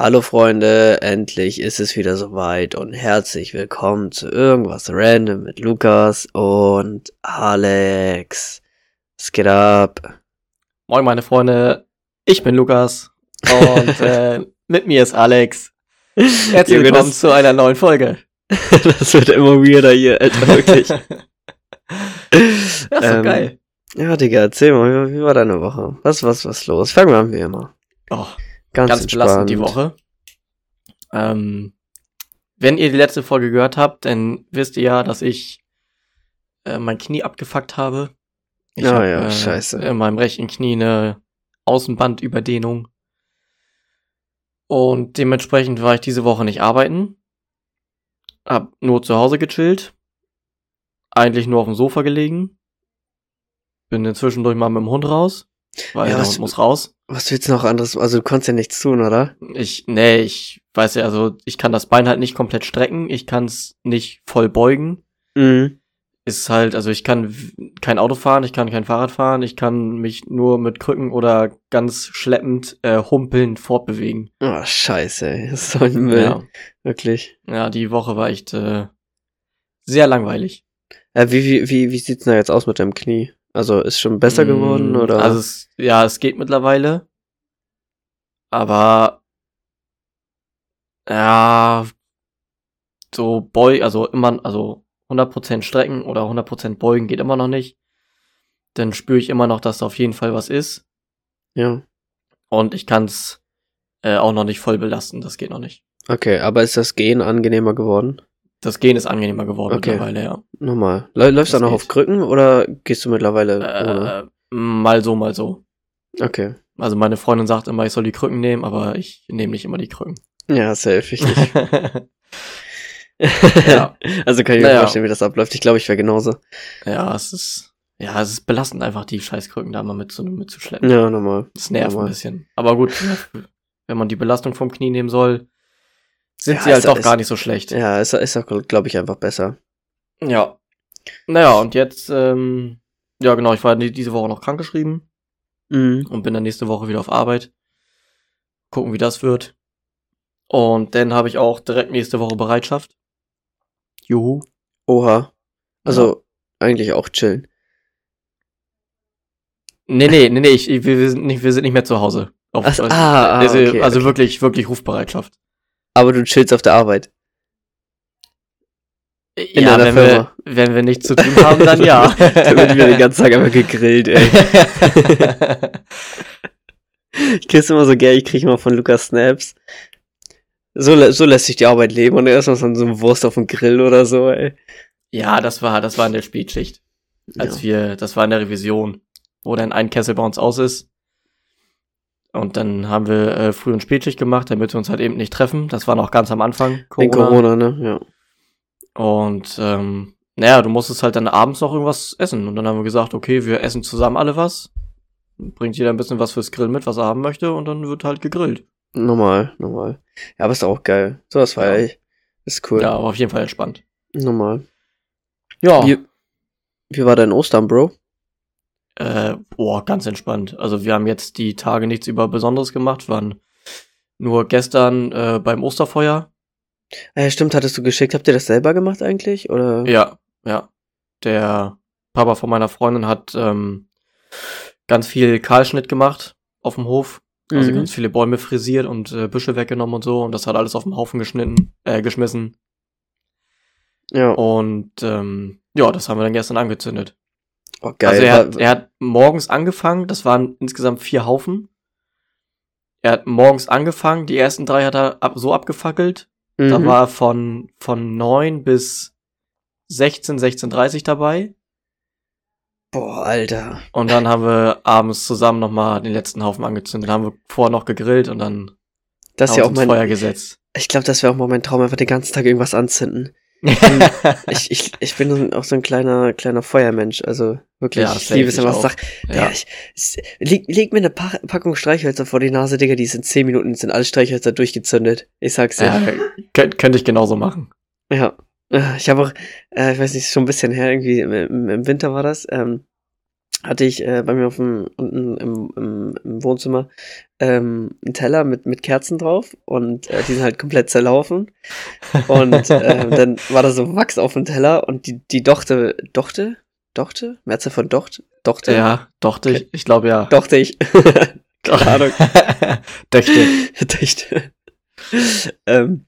Hallo Freunde, endlich ist es wieder soweit und herzlich willkommen zu irgendwas random mit Lukas und Alex. Es geht ab. Moin meine Freunde, ich bin Lukas und äh, mit mir ist Alex. Herzlich Junge, willkommen das- zu einer neuen Folge. das wird immer weirder hier, Alter, wirklich. Ja, ist doch Ähm, geil. Ja, Digga, erzähl mal, wie, wie war deine Woche? Was, was, was los? Fangen wir an wie immer. Oh, Ganz, ganz belastend die. Woche. Ähm, wenn ihr die letzte Folge gehört habt, dann wisst ihr ja, dass ich äh, mein Knie abgefuckt habe. Ich Ah hab, ja, scheiße. In meinem rechten Knie eine Außenbandüberdehnung. Und dementsprechend war ich diese Woche nicht arbeiten. Hab nur zu Hause gechillt. Eigentlich nur auf dem Sofa gelegen. Bin inzwischen durch mal mit dem Hund raus. Weil Ja, der Hund muss raus. Was willst du noch anderes? Also du konntest ja nichts tun, oder? Ich, nee, ich weiß ja, also ich kann das Bein halt nicht komplett strecken, ich kann es nicht voll beugen. Mhm. Ist halt, also ich kann kein Auto fahren, ich kann kein Fahrrad fahren, ich kann mich nur mit Krücken oder ganz schleppend äh, humpelnd fortbewegen. Oh, scheiße, ey. Das ist so ein Müll. Ja. Wirklich. ja, die Woche war echt äh, sehr langweilig. Äh, wie, wie, wie, wie sieht's denn da jetzt aus mit deinem Knie? Also ist schon besser geworden Mm, oder? Also es, ja, es geht mittlerweile. Aber ja, so beu, also immer, also 100% strecken oder 100% beugen geht immer noch nicht. Dann spüre ich immer noch, dass da auf jeden Fall was ist. ja. Und ich kann es äh, auch noch nicht voll belasten. Das geht noch nicht. Okay, aber ist das Gehen angenehmer geworden? Das Gehen ist angenehmer geworden Okay. mittlerweile, ja. Normal. Lä- Läufst du Das noch auf Krücken oder gehst du mittlerweile ohne? Äh, mal so, mal so. Okay. Also meine Freundin sagt immer, ich soll die Krücken nehmen, aber ich nehme nicht immer die Krücken. Ja, safe, ich nicht. ja. Also kann ich mir Naja. vorstellen, wie das abläuft. Ich glaube, ich wäre genauso. Ja, es ist, ja, es ist belastend einfach, die Scheißkrücken da mal mit zu, mitzuschleppen. Ja, normal. Das nervt normal. ein bisschen. Aber gut, wenn man die Belastung vom Knie nehmen soll, sind Ja, sie halt ist- gar nicht so schlecht. Ja, ist, ist auch, glaube ich, einfach besser. Ja. Naja, und jetzt, ähm, ja genau, ich war die- diese Woche noch krankgeschrieben Mhm. und bin dann nächste Woche wieder auf Arbeit. Gucken, wie das wird. Und dann habe ich auch direkt nächste Woche Bereitschaft. Juhu. Oha. Also, eigentlich auch chillen. Nee, nee, nee, nee, ich, wir, sind nicht, wir sind nicht mehr zu Hause. Auf, Ach so, ah, ah, also okay, also okay. wirklich, wirklich Rufbereitschaft. Aber du chillst auf der Arbeit. In ja, wenn Firma. wir, wenn wir nichts zu tun haben, dann ja. da wird wieder den ganzen Tag einfach gegrillt, ey. Ich krieg's immer so geil, ich krieg immer von Lukas Snaps. So, so lässt sich die Arbeit leben und erstmal so eine Wurst auf dem Grill oder so, ey. ja, das war, das war in der Spätschicht. Als wir, das war in der Revision, wo dann ein Kessel bei uns aus ist. Und dann haben wir äh, Früh- und Spätschicht gemacht, damit wir uns halt eben nicht treffen. Das war noch ganz am Anfang. Wegen Corona, ne? Ja. Und ähm, naja, du musstest halt dann abends noch irgendwas essen. Und dann haben wir gesagt, okay, wir essen zusammen alle was. Bringt jeder ein bisschen was fürs Grill mit, was er haben möchte, und dann wird halt gegrillt. Normal, normal. Ja, aber ist auch geil. Sowas feier Ja. ich. Ist cool. Ja, aber auf jeden Fall entspannt. Normal. Ja. Wie, wie war dein Ostern, Bro? Äh, boah, ganz entspannt. Also wir haben jetzt die Tage nichts über Besonderes gemacht, waren nur gestern äh, beim Osterfeuer. Äh, stimmt, hattest du geschickt. Habt ihr das selber gemacht eigentlich? Oder? Ja, ja. Der Papa von meiner Freundin hat ähm, ganz viel Kahlschnitt gemacht auf dem Hof. Also Mhm. ganz viele Bäume frisiert und äh, Büsche weggenommen und so. Und das hat alles auf dem Haufen geschnitten, äh, geschmissen. Ja. Und ähm, ja, das haben wir dann gestern angezündet. Oh, geil. Also er hat, er hat morgens angefangen, das waren insgesamt vier Haufen. Er hat morgens angefangen, die ersten drei hat er ab, so abgefackelt. Da Mhm. war von, von neun bis 16, 16.30 dabei. Boah, Alter. Und dann haben wir abends zusammen nochmal den letzten Haufen angezündet. Dann haben wir vorher noch gegrillt und dann Das haben ja auch mein. Feuer gesetzt. Ich glaube, das wäre auch mal mein Traum, einfach den ganzen Tag irgendwas anzünden. Ich, ich, ich bin auch so ein kleiner, kleiner Feuermensch. Also wirklich, Ja, ich liebe es, wenn auch. sagt, ja. ich, leg, leg mir eine pa Packung Streichhölzer vor die Nase, Digga, die in 10 Minuten, sind alle Streichhölzer durchgezündet. Ich sag's dir. ja, könnt, könnte ich genauso machen. Ja. Äh, Ich habe auch, äh, ich weiß nicht, schon ein bisschen her, irgendwie im, im, im Winter war das, ähm, hatte ich äh, bei mir auf dem, unten im, im, im Wohnzimmer ähm, einen Teller mit, mit Kerzen drauf und äh, die sind halt komplett zerlaufen. Und äh, dann war da so Wachs auf dem Teller und die, die Dochte, Dochte? Dochte? Mehrzahl von Docht? Dochte? Ja, dochte ich. Ich glaube ja. Dochte ich. Keine Ahnung. Döchte. Döchte. ähm,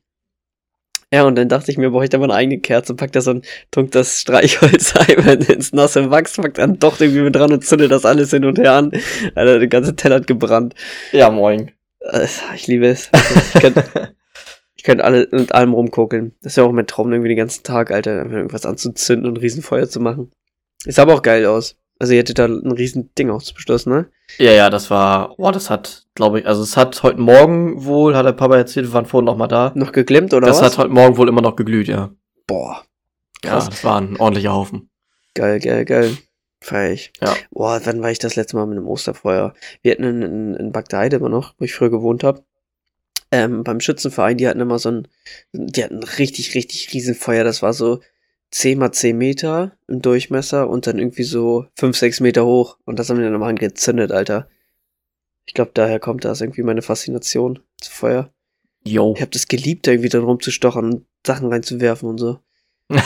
ja, und dann dachte ich mir, brauche ich da mal eine eigene Kerze, pack da so ein, trunk das Streichholz einmal ins nasse Wachs, pack dann doch irgendwie mit dran und zünde das alles hin und her an. Alter, der ganze Teller hat gebrannt. Ja, moin. Äh, Ich liebe es. Ich könnte könnt alle mit allem rumkokeln. Das ist ja auch mein Traum, irgendwie den ganzen Tag, Alter, einfach irgendwas anzuzünden und ein Riesenfeuer zu machen. Ist aber auch geil aus. Also ihr hättet da ein riesen Ding ausgestoßen, ne? Ja, ja, das war, boah, das hat, glaube ich, also es hat heute Morgen wohl, hat der Papa erzählt, wir waren vorhin noch mal da. Noch geglimmt oder das was? hat heute Morgen wohl immer noch geglüht, ja. Boah, Ja, Krass. das war ein ordentlicher Haufen. geil, geil, geil. Feier ich. Ja. Boah, wann war ich das letzte Mal mit einem Osterfeuer? Wir hatten in, in, in Bagdad immer noch, wo ich früher gewohnt habe. Ähm, beim Schützenverein, die hatten immer so ein, die hatten ein richtig, richtig riesen Feuer. Das war so 10 mal 10 Meter im Durchmesser und dann irgendwie so 5, 6 Meter hoch. Und das haben die dann immer angezündet, Alter. Ich glaube, daher kommt das irgendwie meine Faszination zu Feuer. Yo. Ich habe das geliebt, da irgendwie dran rumzustochern und Sachen reinzuwerfen und so.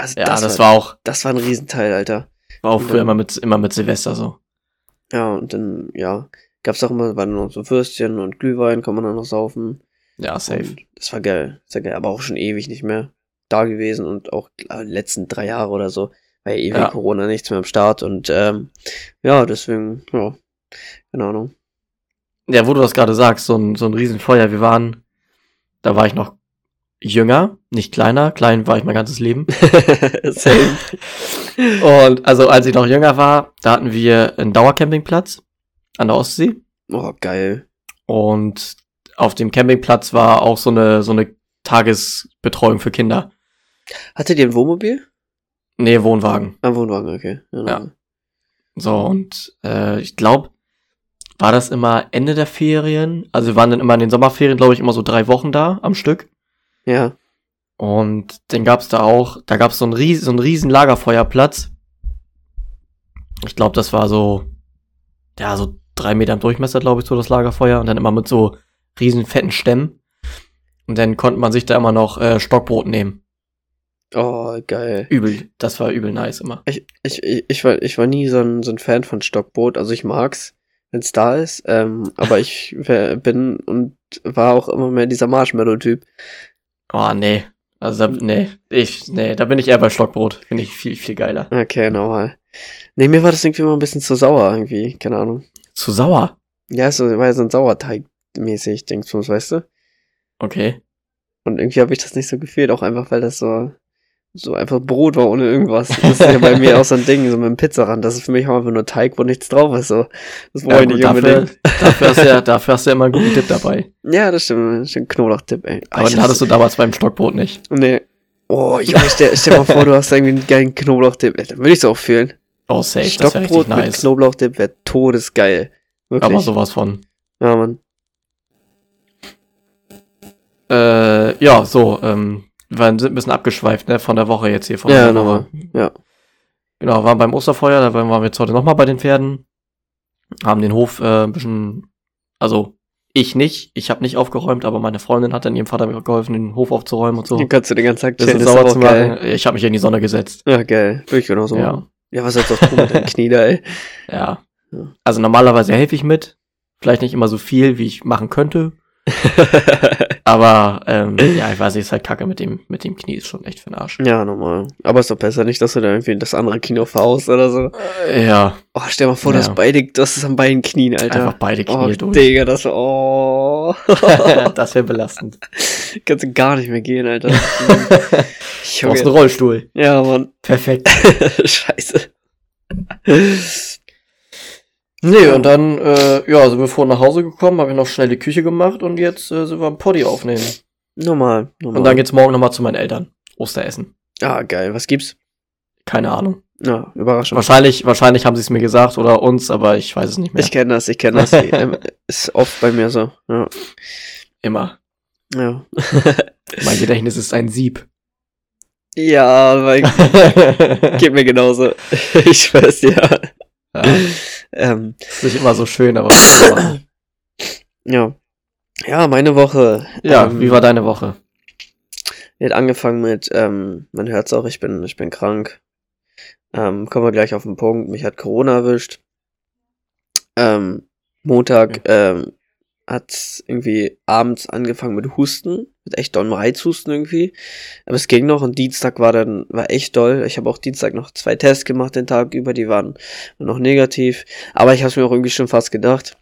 Also Ja, das, das, war auch, das war ein Riesenteil, Alter. war auch früher dann- immer mit, immer mit Silvester so. Ja, und dann, ja, gab's auch immer, waren noch so Würstchen und Glühwein, kann man dann noch saufen. Ja, safe. Und das war geil. Das war geil, aber auch schon ewig nicht mehr da gewesen und auch äh, die letzten drei Jahre oder so. War ja ewig Ja. Corona nichts mehr am Start und ähm, ja, deswegen, ja, keine Ahnung. Ja, wo du das gerade sagst, so ein, so ein Riesenfeuer. Wir waren, da war ich noch jünger, nicht kleiner. Klein war ich mein ganzes Leben. Same. Und also, als ich noch jünger war, da hatten wir einen Dauercampingplatz an der Ostsee. Oh, geil. Und auf dem Campingplatz war auch so eine, so eine Tagesbetreuung für Kinder. Hattet ihr ein Wohnmobil? Nee, Wohnwagen. Ein Wohnwagen, okay. Ja. So, und äh, ich glaube, war das immer Ende der Ferien? Also wir waren dann immer in den Sommerferien, glaube ich, immer so drei Wochen da am Stück. Ja. Und dann gab's da auch, da gab's so einen riesen, so einen riesen Lagerfeuerplatz. Ich glaube, das war so, ja, so drei Meter im Durchmesser, glaube ich, so das Lagerfeuer. Und dann immer mit so riesen fetten Stämmen. Und dann konnte man sich da immer noch äh, Stockbrot nehmen. Oh, geil. Übel, das war übel nice immer. Ich, ich, ich, ich, war, ich war nie so ein, so ein Fan von Stockbrot. Also ich mag's, wenn's da ist. Ähm, aber ich wär- bin und war auch immer mehr dieser Marshmallow-Typ. Oh, nee. Also, da, nee, ich, nee, da bin ich eher bei Stockbrot. Finde ich viel, viel geiler. Okay, normal. Nee, mir war das irgendwie immer ein bisschen zu sauer irgendwie. Keine Ahnung. Zu sauer. Ja, so, war ja so ein Sauerteig-mäßig, denkst du, weißt du? Okay. Und irgendwie habe ich das nicht so gefühlt, auch einfach, weil das so, so einfach Brot war ohne irgendwas. Das ist ja bei mir auch so ein Ding, so mit dem Pizzarand. Das ist für mich auch einfach nur Teig, wo nichts drauf ist. So. Das brauche Ja, ich nicht dafür, unbedingt. dafür, hast du ja, dafür hast du ja immer einen guten Tipp dabei. Ja, das stimmt. Das stimmt. Knoblauch-Tipp, ey. Aber ich den hattest du damals beim Stockbrot nicht. Nee. Oh, Junge, stell, stell mal vor, du hast irgendwie einen geilen Knoblauch-Dip. Ey, Dann würde ich es auch fühlen. Oh, safe, das Stockbrot mit nice. Knoblauch-Dip wäre todesgeil. Wirklich. Aber sowas von. Ja, Mann. Äh, ja, so, ähm, wir sind ein bisschen abgeschweift, ne, von der Woche jetzt hier. Von Ja, nochmal. Woche. Ja. Genau, waren beim Osterfeuer, da waren wir jetzt heute nochmal bei den Pferden. Haben den Hof äh, ein bisschen, also ich nicht, ich habe nicht aufgeräumt, aber meine Freundin hat dann ihrem Vater mir geholfen, den Hof aufzuräumen und so. Dann kannst du den ganzen Tag chillen. Das auch zu geil. machen. Ich habe mich in die Sonne gesetzt. Ja, geil. Würde ich genauso Ja. machen. Ja, was sollst du mit deinen Knie da, ey? Ja. Ja. Also normalerweise helfe ich mit. Vielleicht nicht immer so viel, wie ich machen könnte. Aber ähm, ja, ich weiß nicht, ist halt kacke mit dem, mit dem Knie, ist schon echt für den Arsch. ja, normal. Aber ist doch besser nicht, dass du da irgendwie das andere Knie noch verhaust oder so. Äh, ja, Oh, stell mal vor, Ja. das beide, das ist an beiden Knien, Alter. einfach beide Knie oh, durch. Digga, das oh. das wäre belastend. Kannst du gar nicht mehr gehen, Alter. Du brauchst einen. Rollstuhl. Ja, Mann. Perfekt. Scheiße. Nee, und dann, äh, ja, sind wir vorhin nach Hause gekommen, habe ich noch schnell die Küche gemacht und jetzt äh, sind wir am Poddy aufnehmen. Normal, normal. Und dann geht's morgen nochmal zu meinen Eltern. Osteressen. Ah, geil. Was gibt's? Keine Ahnung. Ja, Überraschung. Wahrscheinlich, wahrscheinlich haben sie es mir gesagt oder uns, aber ich weiß es nicht mehr. Ich kenne das, ich kenne das. Ähm, ist oft bei mir so. Ja. Immer. Ja, Mein Gedächtnis ist ein Sieb. ja weil geht mir genauso. Ich schwör's dir. Ja. ähm, ist nicht immer so schön, aber. ja. Ja, meine Woche. Ja, ähm, wie war deine Woche? Die hat angefangen mit, ähm, man hört's auch, ich bin, ich bin krank. Ähm, kommen wir gleich auf den Punkt. Mich hat Corona erwischt. Ähm, Montag ähm, hat irgendwie abends angefangen mit Husten, mit echt dollem Reizhusten irgendwie. Aber es ging noch und Dienstag war dann, war echt doll. Ich habe auch Dienstag noch zwei Tests gemacht den Tag über, die waren noch negativ. Aber ich habe es mir auch irgendwie schon fast gedacht.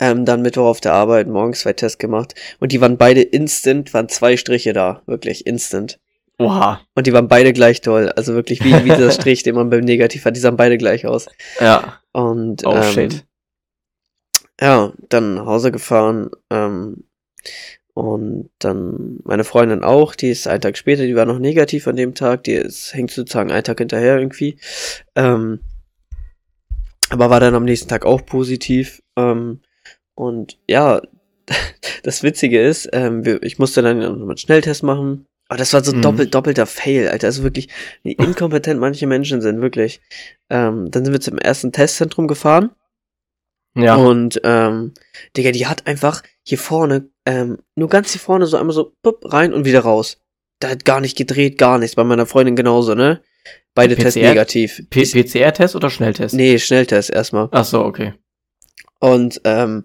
Ähm, dann Mittwoch auf der Arbeit, morgens zwei Tests gemacht. Und die waren beide instant, waren zwei Striche da. Wirklich instant. Oha. Und die waren beide gleich toll. Also wirklich wie, wie dieser Strich, den man beim Negativ hat. Die sahen beide gleich aus. Ja. Und, oh, ähm, shit. Ja, dann nach Hause gefahren. Ähm, und dann meine Freundin auch, die ist einen Tag später, die war noch negativ an dem Tag, die ist, hängt sozusagen einen Tag hinterher irgendwie. Ähm, aber war dann am nächsten Tag auch positiv. Ähm, und ja, das Witzige ist, ähm, ich musste dann nochmal einen Schnelltest machen. Aber das war so mhm. doppelt, doppelter Fail, Alter. Also wirklich, wie inkompetent manche Menschen sind, wirklich. Ähm, dann sind wir zum ersten Testzentrum gefahren. Ja. Und, ähm, Digga, die hat einfach hier vorne, ähm, nur ganz hier vorne so einmal so, pup, rein und wieder raus. Da hat gar nicht gedreht, gar nichts. Bei meiner Freundin genauso, ne? Beide PCR? Tests negativ. PCR-Test oder Schnelltest? Nee, Schnelltest erstmal. Ach so, okay. Und, ähm,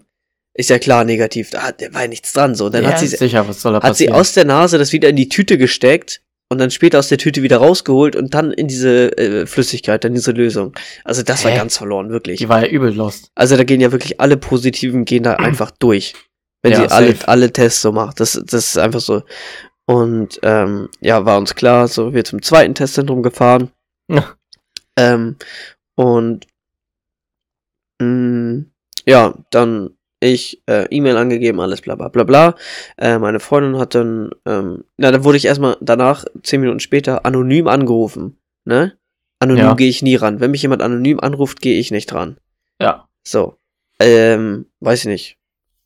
ist ja klar negativ, da war ja nichts dran, so. Und dann ja, hat sie, sicher, hat sie passieren? aus der Nase das wieder in die Tüte gesteckt und dann später aus der Tüte wieder rausgeholt und dann in diese äh, Flüssigkeit, dann diese Lösung. Also das war Hä? ganz verloren, wirklich. Die war ja übel lost. Also da gehen ja wirklich alle Positiven gehen da einfach durch. Wenn Ja, sie alle, alle Tests so macht. Das, das ist einfach so. Und ähm, ja, war uns klar, so wir zum zweiten Testzentrum gefahren. Ja. Ähm, und mh, ja, dann ich äh, E-Mail angegeben, alles bla bla bla bla. Äh, meine Freundin hat dann, ähm, na, dann wurde ich erstmal danach, zehn Minuten später, anonym angerufen. Ne? Anonym Ja. gehe ich nie ran. Wenn mich jemand anonym anruft, gehe ich nicht ran. Ja. So. Ähm, weiß ich nicht.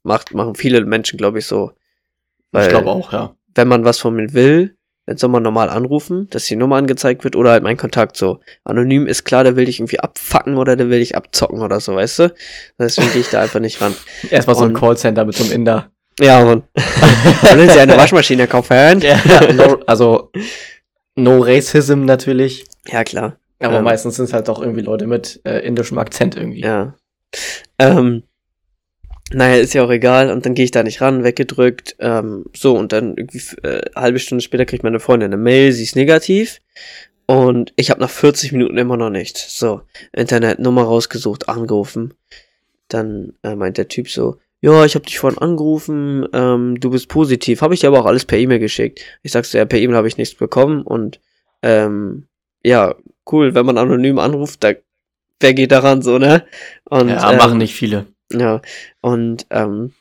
Macht, machen viele Menschen, glaube ich, so. Weil, ich glaube auch, ja. wenn man was von mir will, dann soll man normal anrufen, dass die Nummer angezeigt wird oder halt mein Kontakt so. Anonym ist klar, der will dich irgendwie abfacken oder der will dich abzocken oder so, weißt du? Deswegen gehe ich da einfach nicht ran. Erstmal so ein Callcenter mit so einem Inder. Ja, Mann. Wollen Sie eine Waschmaschine kaufen? Ja, no, also no racism natürlich. Ja, klar. Aber Ähm. meistens sind es halt doch irgendwie Leute mit äh, indischem Akzent irgendwie. Ja. Ähm, naja, ist ja auch egal. Und dann gehe ich da nicht ran, weggedrückt. Ähm, so, und dann irgendwie äh, halbe Stunde später kriegt meine Freundin eine Mail, sie ist negativ. Und ich habe nach 40 Minuten immer noch nicht. So, Internet, Nummer rausgesucht, angerufen. Dann äh, meint der Typ so, ja, ich habe dich vorhin angerufen, ähm, du bist positiv. Habe ich dir aber auch alles per E-Mail geschickt. Ich sag's dir, ja, per E-Mail habe ich nichts bekommen. Und ähm, ja, cool, wenn man anonym anruft, da, wer geht daran so, ne? Und, Ja, ähm, machen nicht viele. Ja, und ähm,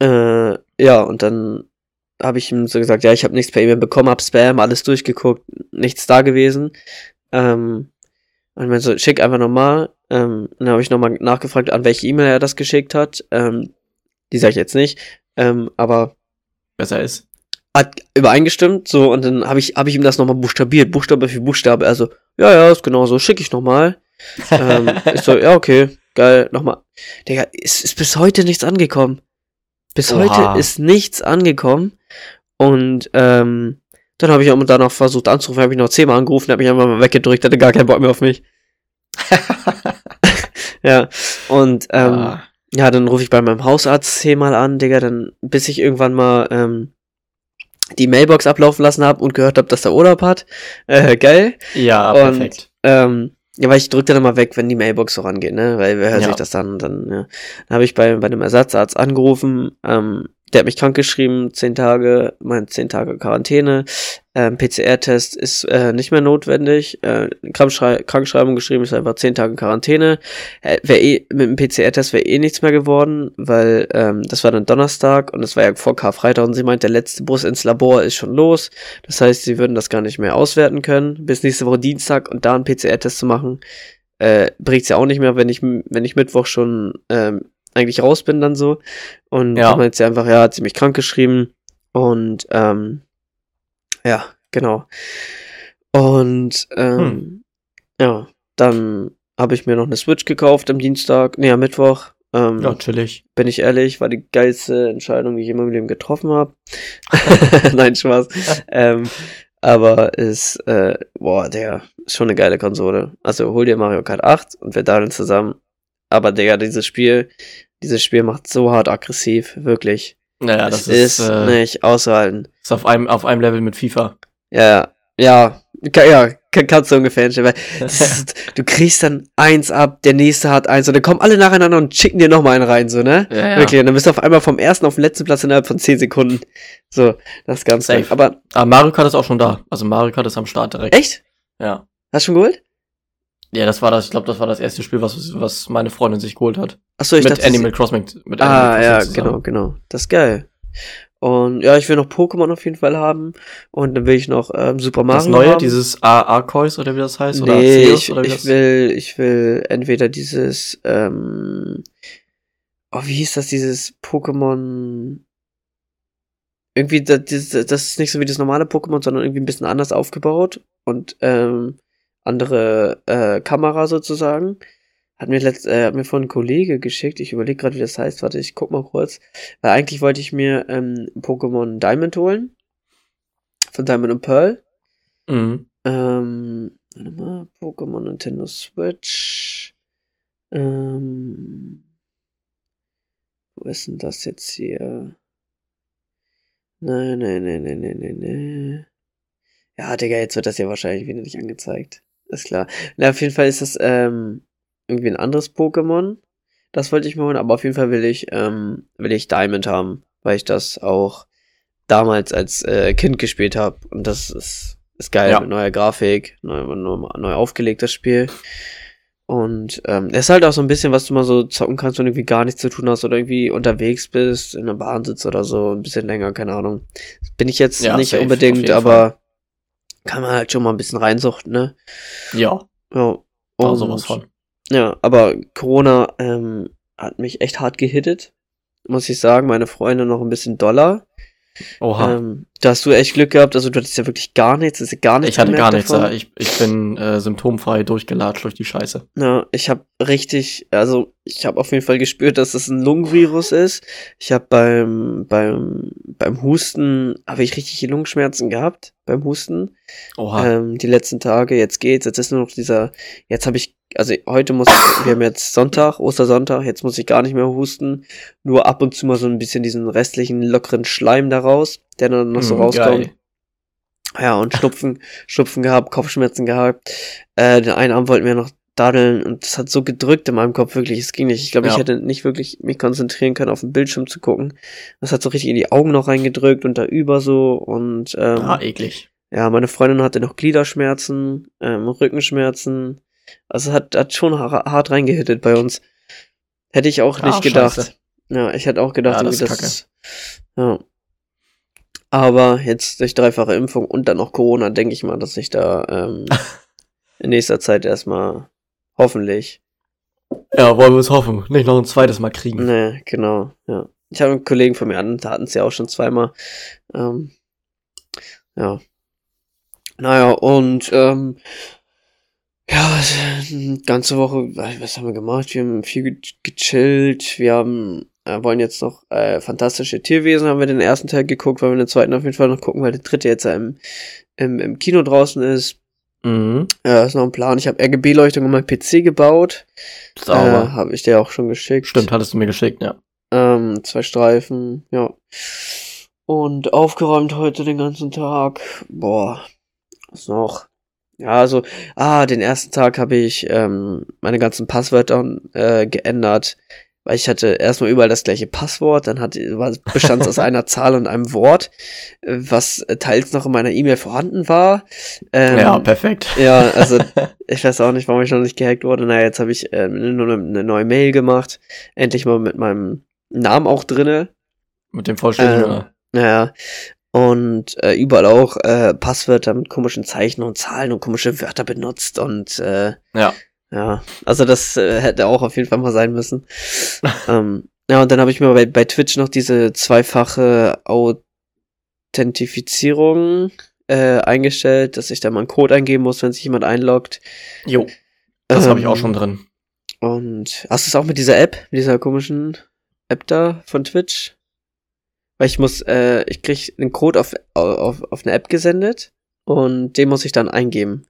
äh, ja, und dann habe ich ihm so gesagt, ja, ich habe nichts per E-Mail bekommen, hab Spam, alles durchgeguckt, nichts da gewesen. Ähm, und mir so, schick einfach nochmal. Ähm, dann habe ich nochmal nachgefragt, an welche E-Mail er das geschickt hat. Ähm, die sage ich jetzt nicht. Ähm, aber Besser ist. hat übereingestimmt, so, und dann habe ich, hab ich ihm das nochmal buchstabiert, Buchstabe für Buchstabe, also, ja, ja, ist genau so, schicke ich nochmal. ähm, ich so, ja, okay, geil, nochmal. Digga, ist, ist bis heute nichts angekommen. Bis Oha. heute ist nichts angekommen. Und, ähm, dann habe ich auch danach versucht anzurufen, habe ich noch zehnmal angerufen, habe ich einfach mal weggedrückt, hatte gar keinen Bock mehr auf mich. ja, und, ähm, Ah, ja, dann rufe ich bei meinem Hausarzt zehnmal an, Digga, dann, bis ich irgendwann mal ähm, die Mailbox ablaufen lassen habe und gehört habe, dass der Urlaub hat. Äh, geil. ja, und- perfekt. Ähm, ja, weil ich drücke dann immer weg, wenn die Mailbox so rangeht, ne? Weil wer hört Ja. sich das dann? Dann, ja. Dann habe ich bei, bei einem Ersatzarzt angerufen, ähm, der hat mich krankgeschrieben, zehn Tage, mein zehn Tage Quarantäne. Ähm, PCR-Test ist äh, nicht mehr notwendig. Äh, Krankschrei Krankschreibung geschrieben ist einfach zehn Tage Quarantäne. Äh, wär eh, mit dem PCR-Test wäre eh nichts mehr geworden, weil ähm, das war dann Donnerstag und es war ja vor Karfreitag und sie meint, der letzte Bus ins Labor ist schon los. Das heißt, sie würden das gar nicht mehr auswerten können bis nächste Woche Dienstag und da einen PCR-Test zu machen, äh, bringt's ja auch nicht mehr, wenn ich, wenn ich Mittwoch schon ähm, eigentlich raus bin dann so. Und Ja. meint sie einfach, ja, hat sie mich krank geschrieben und ähm, ja, genau. Und ähm, Hm. ja, Dann habe ich mir noch eine Switch gekauft am Dienstag, nee, am Mittwoch. Ähm, chillig. bin ich ehrlich, war die geilste Entscheidung, die ich in meinem Leben getroffen habe. Nein, Spaß. ähm, aber ist, äh, boah, der ist schon eine geile Konsole. Also hol dir Mario Kart 8 und wir daddeln zusammen. Aber Digga, dieses Spiel, dieses Spiel macht so hart aggressiv, wirklich. Naja, das ist, ist äh, nicht auszuhalten. ist auf einem, auf einem Level mit FIFA. Ja, ja, ka- ja, ka- kannst du ungefähr einstellen, weil ist, du kriegst dann eins ab, der nächste hat eins und dann kommen alle nacheinander und schicken dir nochmal einen rein, so, ne? Ja, ja. Wirklich, und dann bist du auf einmal vom ersten auf den letzten Platz innerhalb von 10 Sekunden. So, das ist ganz Safe. geil. Aber, Aber Mario Kart ist auch schon da. Also Mario Kart ist am Start direkt. echt? Ja. Hast du schon geholt? Ja, das war das, ich glaube, das war das erste Spiel, was, was meine Freundin sich geholt hat. Achso, ich mit dachte, Animal Crossing. Mit Ah, Animal ja, genau, zusammen. genau. Das ist geil. Und ja, ich will noch Pokémon auf jeden Fall haben. Und dann will ich noch ähm, Super Mario Das neue, haben. dieses AA-Kois oder wie das heißt? Oder nee, Arceus ich, oder wie ich das? will, ich will entweder dieses, ähm, oh, wie hieß das, dieses Pokémon, irgendwie, das, das das ist nicht so wie das normale Pokémon, sondern irgendwie ein bisschen anders aufgebaut und, ähm, andere, äh, Kamera sozusagen. Hat mir letzt, äh, hat mir von ein Kollege geschickt. Ich überlege gerade, wie das heißt. Warte, ich guck mal kurz. Weil eigentlich wollte ich mir, ähm, Pokémon Diamond holen. Von Diamond und Pearl. Mhm. Ähm, warte mal, Pokémon Nintendo Switch. Ähm, wo ist denn das jetzt hier? Nein, nein, nein, nein, nein, nein, nein. Ja, Digga, jetzt wird das ja wahrscheinlich wieder nicht angezeigt. Ist klar. Na, auf jeden Fall ist das, ähm, irgendwie ein anderes Pokémon. Das wollte ich mir holen, aber auf jeden Fall will ich, ähm, will ich Diamond haben, weil ich das auch damals als äh, Kind gespielt habe. Und das ist, ist geil Ja. mit neuer Grafik, neu, neu, neu aufgelegt das Spiel. Und ähm, es ist halt auch so ein bisschen, was du mal so zocken kannst, du irgendwie gar nichts zu tun hast oder irgendwie unterwegs bist, in der Bahn sitzt oder so, ein bisschen länger, keine Ahnung. Bin ich jetzt Ja, nicht safe, unbedingt, aber kann man halt schon mal ein bisschen reinsuchten, ne? Ja, Ja. Und- sowas von. ja, aber Corona ähm, hat mich echt hart gehittet, muss ich sagen. Meine Freunde noch ein bisschen doller. Oha. Ähm, da hast du echt Glück gehabt. Also du hattest ja wirklich gar nichts. Ist ja gar nichts ich hatte gar nichts. davon. ja. Ich, ich bin äh, symptomfrei durchgelatscht durch die Scheiße. Ja, ich habe richtig, also ich habe auf jeden Fall gespürt, dass das ein Lungenvirus ist. Ich habe beim beim beim Husten habe ich richtig Lungenschmerzen gehabt beim Husten. Oha. Ähm, die letzten Tage, jetzt geht's, jetzt ist nur noch dieser, jetzt habe ich, also heute muss ich, wir haben jetzt Sonntag, Ostersonntag, jetzt muss ich gar nicht mehr husten, nur ab und zu mal so ein bisschen diesen restlichen lockeren Schleim daraus, der dann noch so Mm, rauskommt. geil. Ja, und Schnupfen, Schnupfen gehabt, Kopfschmerzen gehabt. Äh, den einen Abend wollten wir noch daddeln und das hat so gedrückt in meinem Kopf, wirklich, es ging nicht. Ich glaube, ich Ja. hätte nicht wirklich mich konzentrieren können, auf den Bildschirm zu gucken. Das hat so richtig in die Augen noch reingedrückt und da über so und ähm, Ah, eklig. ja, meine Freundin hatte noch Gliederschmerzen, ähm, Rückenschmerzen. Also hat, hat schon ha- hart reingehittet bei uns. Hätte ich auch nicht Ah, gedacht. scheiße. Ja, ich hätte auch gedacht, Ja, das ist ja. Aber jetzt durch dreifache Impfung und dann noch Corona, denke ich mal, dass ich da ähm, in nächster Zeit erstmal hoffentlich. Ja, wollen wir es hoffen. Nicht noch ein zweites Mal kriegen. Ne, genau, ja. Ich habe einen Kollegen von mir an, da hatten sie ja auch schon zweimal. Ähm, ja. Naja, und ähm, ja, die ganze Woche, was haben wir gemacht? Wir haben viel ge gechillt. Wir haben, äh, wollen jetzt noch äh, fantastische Tierwesen, haben wir den ersten Teil geguckt, weil wir den zweiten auf jeden Fall noch gucken, weil der dritte jetzt ja im, im, im Kino draußen ist. Mhm. Ja, ist noch ein Plan. Ich habe RGB-Leuchtung in meinem PC gebaut. Äh, Sauber. habe ich dir auch schon geschickt. Stimmt, hattest du mir geschickt, ja. Ähm, zwei Streifen, ja. Und aufgeräumt heute den ganzen Tag. Boah, was noch? Ja, also, ah, den ersten Tag habe ich ähm, meine ganzen Passwörter äh, geändert, weil ich hatte erstmal überall das gleiche Passwort, dann hat bestand es aus einer Zahl und einem Wort, was teils noch in meiner E-Mail vorhanden war. Ähm, ja, perfekt. ja, also ich weiß auch nicht, warum ich noch nicht gehackt wurde. Naja, jetzt habe ich äh, eine, eine neue Mail gemacht. Endlich mal mit meinem Namen auch drinne. Mit dem vollständigen, Ähm? Naja. Und äh, überall auch äh, Passwörter mit komischen Zeichen und Zahlen und komische Wörter benutzt. Und äh, Ja. ja, also das äh, hätte auch auf jeden Fall mal sein müssen. ähm, ja, und dann habe ich mir bei, bei Twitch noch diese zweifache Authentifizierung äh, eingestellt, dass ich da mal einen Code eingeben muss, wenn sich jemand einloggt. Jo. Das habe ich auch Ähm, schon drin. Und hast du es auch mit dieser App, mit dieser komischen App da von Twitch? Weil ich muss, äh, ich krieg einen Code auf, auf, auf eine App gesendet und den muss ich dann eingeben.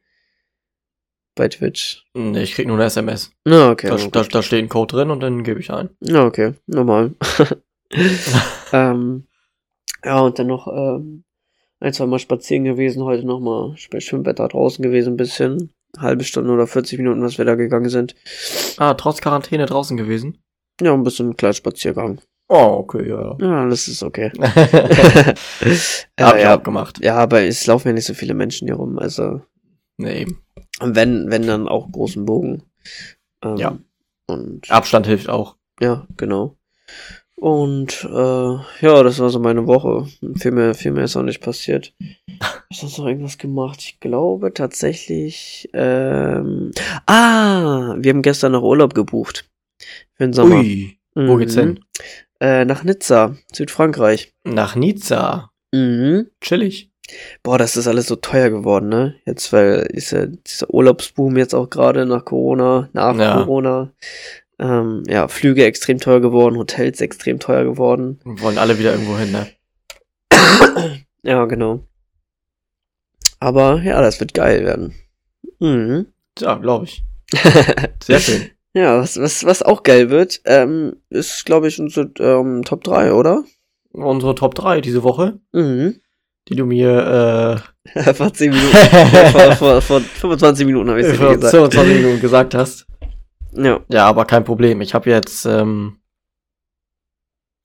Bei Twitch. Nee, ich krieg nur eine SMS. Na, okay. da, da, da steht ein Code drin und dann gebe ich ein. Ja, okay. Normal. ähm, ja, und dann noch ähm, ein, zwei Mal spazieren gewesen, heute nochmal Schwimmwetter draußen gewesen, ein bisschen. Halbe Stunde oder 40 Minuten, was wir da gegangen sind. Ah, trotz Quarantäne draußen gewesen? Ja, ein bisschen kleiner Spaziergang. Oh, okay, ja. Ja, das ist okay. Hab äh, ich ja, auch gemacht. ja, aber es laufen ja nicht so viele Menschen hier rum. Also, Nee, wenn, wenn dann auch großen Bogen. Ähm, Ja. Und Abstand hilft auch. ja, genau. Und äh, ja, das war so meine Woche. Viel mehr, viel mehr ist auch nicht passiert. Du sonst noch irgendwas gemacht? Ich glaube tatsächlich. Ähm, ah, wir haben gestern noch Urlaub gebucht. Für den Sommer. Ui, wo geht's hin? Äh, nach Nizza, Südfrankreich. Nach Nizza. Mhm. Chillig. Boah, das ist alles so teuer geworden, ne? Jetzt, weil ist ja dieser Urlaubsboom jetzt auch gerade nach Corona, nach Ja. Corona. Ähm, ja, Flüge extrem teuer geworden, Hotels extrem teuer geworden. Wollen alle wieder irgendwo hin, ne? Ja, genau. Aber ja, das wird geil werden. Mhm. Ja, glaube ich. Sehr schön. Ja, was, was, was auch geil wird, ähm, ist, glaube ich, unsere ähm, Top 3, oder? Unsere Top 3 diese Woche, Mhm. die du mir vor 10 Minuten. vor, vor, vor 25 Minuten habe ich äh, es gesagt. 22 Minuten gesagt hast. Ja. Ja, aber kein Problem. Ich habe jetzt, ähm,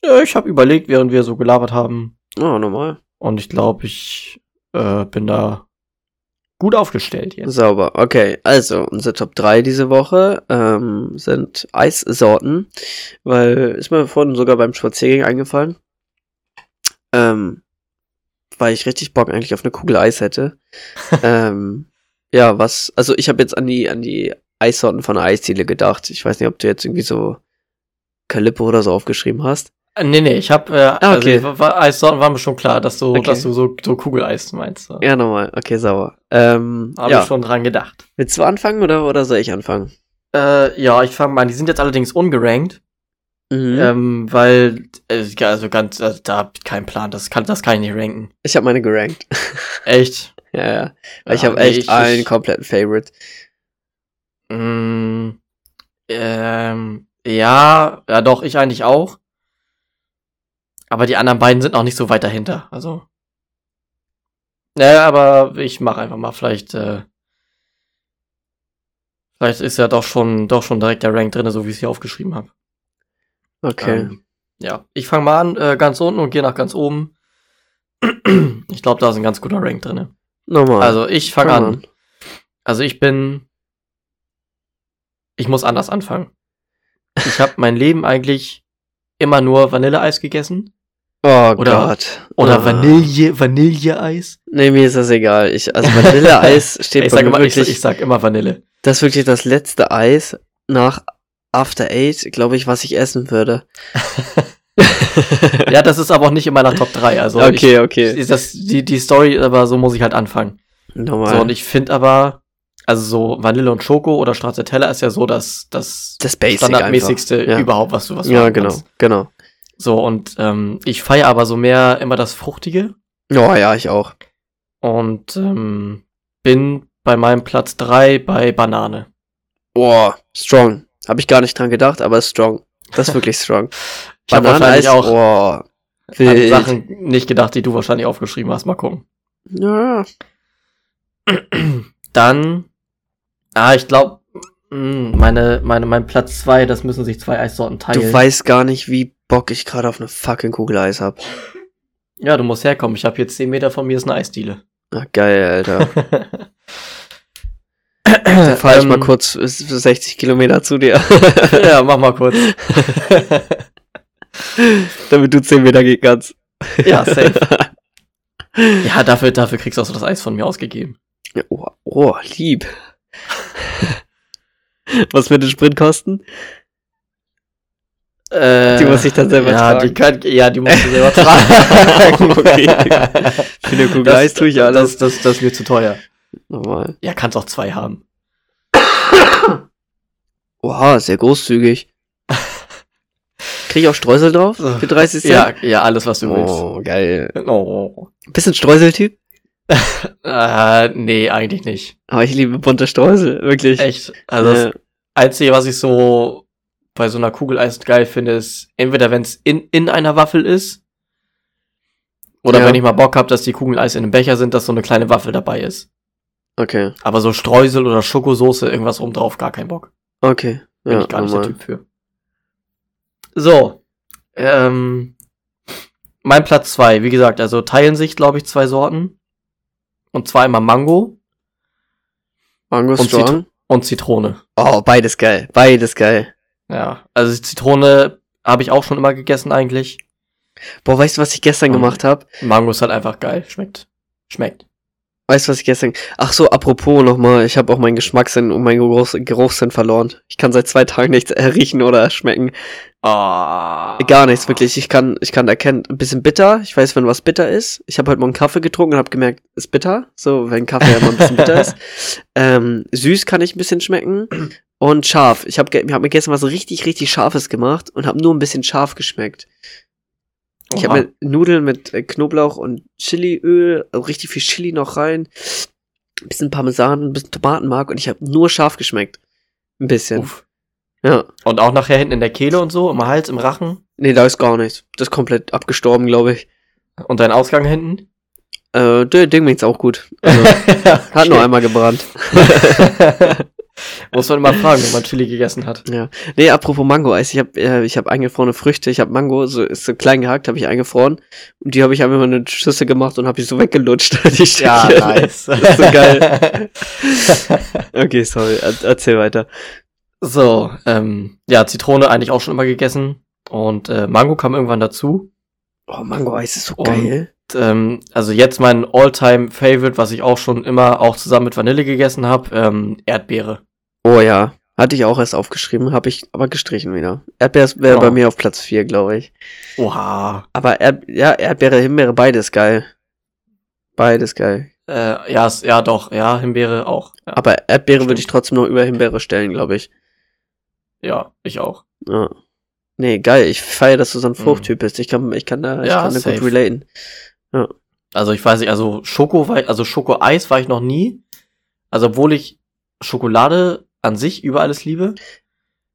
ja, ich habe überlegt, während wir so gelabert haben. Oh, normal. Und ich glaube, ich äh, bin da gut aufgestellt jetzt. Sauber. Okay, also unsere Top 3 diese Woche ähm, sind Eissorten, weil ist mir vorhin sogar beim Spaziergang eingefallen. Ähm, weil ich richtig Bock eigentlich auf eine Kugel Eis hätte. ähm, ja, was, also ich habe jetzt an die, an die Eissorten von der Eisdiele gedacht. Ich weiß nicht, ob du jetzt irgendwie so Calippo oder so aufgeschrieben hast. Äh, Nee, nee, ich habe, äh, Ah, okay. also, war, Eissorten mir schon klar, dass du, Okay. dass du so, so Kugeleis meinst. Ja, nochmal. Okay, sauber. Ähm, Habe ja. ich schon dran gedacht. Willst du anfangen oder, oder soll ich anfangen? Äh, ja, ich fange mal an. Die sind jetzt allerdings ungerankt, Mhm. ähm, weil, äh, ja, also ganz, also, da hab ich keinen Plan. Das kann, das kann ich nicht ranken. Ich habe meine gerankt. Echt? ja, ja. Weil ich Ja, habe nee, echt ich- einen kompletten Favorite. Mm, ähm, ja, ja doch, ich eigentlich auch. Aber die anderen beiden sind noch nicht so weit dahinter. Also. Naja, aber ich mach einfach mal. Vielleicht, äh, vielleicht ist ja doch schon, doch schon direkt der Rank drin, so wie ich es hier aufgeschrieben habe. Okay. Ähm, ja, ich fange mal an, äh, ganz unten und gehe nach ganz oben. ich glaube, da ist ein ganz guter Rank drin. Normal. Also ich fange Fang an. Also ich bin. Ich muss anders anfangen. Ich habe mein Leben eigentlich immer nur Vanilleeis gegessen. Oh Oder- Gott. Oder Ah. Vanille, Vanilleeis. Nee, mir ist das egal. Ich, also Vanilleeis steht Ich bei sag, mir immer, ich, wirklich, ich sag immer Vanille. das ist wirklich das letzte Eis nach After Eight, glaube ich, was ich essen würde. Ja, das ist aber auch nicht in meiner Top 3. Also okay, ich, okay. ist das, die, die Story, aber so muss ich halt anfangen. Normal. So, und ich finde aber, also so Vanille und Schoko oder Stracciatella ist ja so das, das das Basic standardmäßigste. Ja. überhaupt, was du was Ja, genau, kannst. genau. So, und ähm, ich feiere aber so mehr immer das Fruchtige Oh ja, ich auch. und ähm, bin bei meinem Platz 3 bei Banane. Boah, strong. Habe ich gar nicht dran gedacht, aber strong. Das ist wirklich strong. Ich Bananeneis, wahrscheinlich auch boah. an. Sachen nicht gedacht, die du wahrscheinlich aufgeschrieben hast. Mal gucken. Ja, Dann, ah, ich glaube, meine, meine, mein Platz 2, das müssen sich zwei Eissorten teilen. du weißt gar nicht, wie Bock ich gerade auf eine fucking Kugel Eis hab. ja, du musst herkommen. Ich habe hier 10 Meter von mir ist eine Eisdiele. Ah, geil, Alter. Dann fahr ich mal Ähm, kurz 60 Kilometer zu dir, ja, mach mal kurz. damit du 10 Meter gehen kannst. ja, safe. Ja, dafür, dafür kriegst du auch so das Eis von mir ausgegeben. Oh, oh, lieb. Was wird den Sprit kosten? Äh, Die muss ich dann selber ja, tragen. Die kann, ja, die musst du selber tragen. Okay. Für eine Kugel Eis tue ich alles. Das, das, das ist mir zu teuer. Normal. Ja, kannst auch zwei haben. Oha, sehr großzügig. Krieg ich auch Streusel drauf für 30 Cent? Ja, ja, alles, was du willst. Oh, geil. Oh. Bisschen Streuseltyp? Äh, nee, eigentlich nicht. Aber ich liebe bunte Streusel, wirklich. Echt. Also Ja. das Einzige, was ich so bei so einer Kugel Eis geil finde, ist entweder wenn es in, in einer Waffel ist oder Ja. wenn ich mal Bock habe, dass die Kugeln Eis in einem Becher sind, dass so eine kleine Waffel dabei ist. Okay, Aber so Streusel oder Schokosoße, irgendwas oben drauf, gar kein Bock. okay. Bin Ja, ich gar nicht der. Typ für. So. Ähm, mein Platz zwei, wie gesagt, also teilen sich, glaube ich, zwei Sorten. Und zwar einmal Mango Mango Und Strong? und Zitrone. Oh, beides geil. Beides geil. Ja, also Zitrone habe ich auch schon immer gegessen eigentlich. Boah, weißt du, was ich gestern Mhm. gemacht habe? Mango ist halt einfach geil, schmeckt. Schmeckt. Weißt du, was ich gestern. Ach so, apropos nochmal, ich habe auch meinen Geschmackssinn und meinen Geruchs Geruchssinn verloren. Ich kann seit zwei Tagen nichts äh, riechen oder schmecken. Ah. Gar nichts, wirklich. Ich kann, ich kann erkennen, ein bisschen bitter. Ich weiß, wenn was bitter ist. Ich habe heute Morgen Kaffee getrunken und habe gemerkt, ist bitter. So, wenn Kaffee ja mal ein bisschen bitter ist. Ähm, süß kann ich ein bisschen schmecken. Und scharf. Ich habe hab mir gestern was richtig, richtig Scharfes gemacht und habe nur ein bisschen scharf geschmeckt. Ich habe mir Nudeln mit äh, Knoblauch und Chiliöl, also richtig viel Chili noch rein. Ein bisschen Parmesan, ein bisschen Tomatenmark und ich habe nur scharf geschmeckt. Ein bisschen. Uff. Ja. Und auch nachher hinten in der Kehle und so, im Hals, im Rachen. Nee, da ist gar nichts. Das ist komplett abgestorben, glaube ich. Und dein Ausgang hinten? Äh, der Ding ist auch gut. Also, hat nur einmal gebrannt. Muss man immer fragen, wenn man Chili gegessen hat. Ja. Nee, apropos Mango-Eis. Ich habe äh, ich hab eingefrorene Früchte. Ich habe Mango, so ist so klein gehackt, habe ich eingefroren. Und die habe ich einfach mal in eine Schüssel gemacht und habe ich so weggelutscht. Die Stückchen. nice. Das ist so geil. Okay, sorry. Er erzähl weiter. so, ähm, ja, Zitrone eigentlich auch schon immer gegessen. Und äh, Mango kam irgendwann dazu. Oh, Mango-Eis ist so Und- geil. Ähm, also jetzt mein All-Time-Favorite, was ich auch schon immer auch zusammen mit Vanille gegessen habe, ähm, Erdbeere. Oh ja. Hatte ich auch erst aufgeschrieben, habe ich aber gestrichen wieder. Erdbeere wäre Oh. bei mir auf Platz 4, glaube ich. Oha. Aber Erd ja, Erdbeere, Himbeere, beides geil. Beides geil. Äh, ja, ja, doch, ja, Himbeere auch. Ja, Aber Erdbeere würde ich trotzdem noch über Himbeere stellen, glaube ich. ja ich auch. Ja. Nee, geil. Ich feiere, dass du so ein Mhm. Fruchttyp bist. Ich kann, ich kann da, ich Ja, kann da safe. gut relaten. Also ich weiß nicht, also Schoko war, also Schokoeis war ich noch nie. Also obwohl ich Schokolade an sich über alles liebe,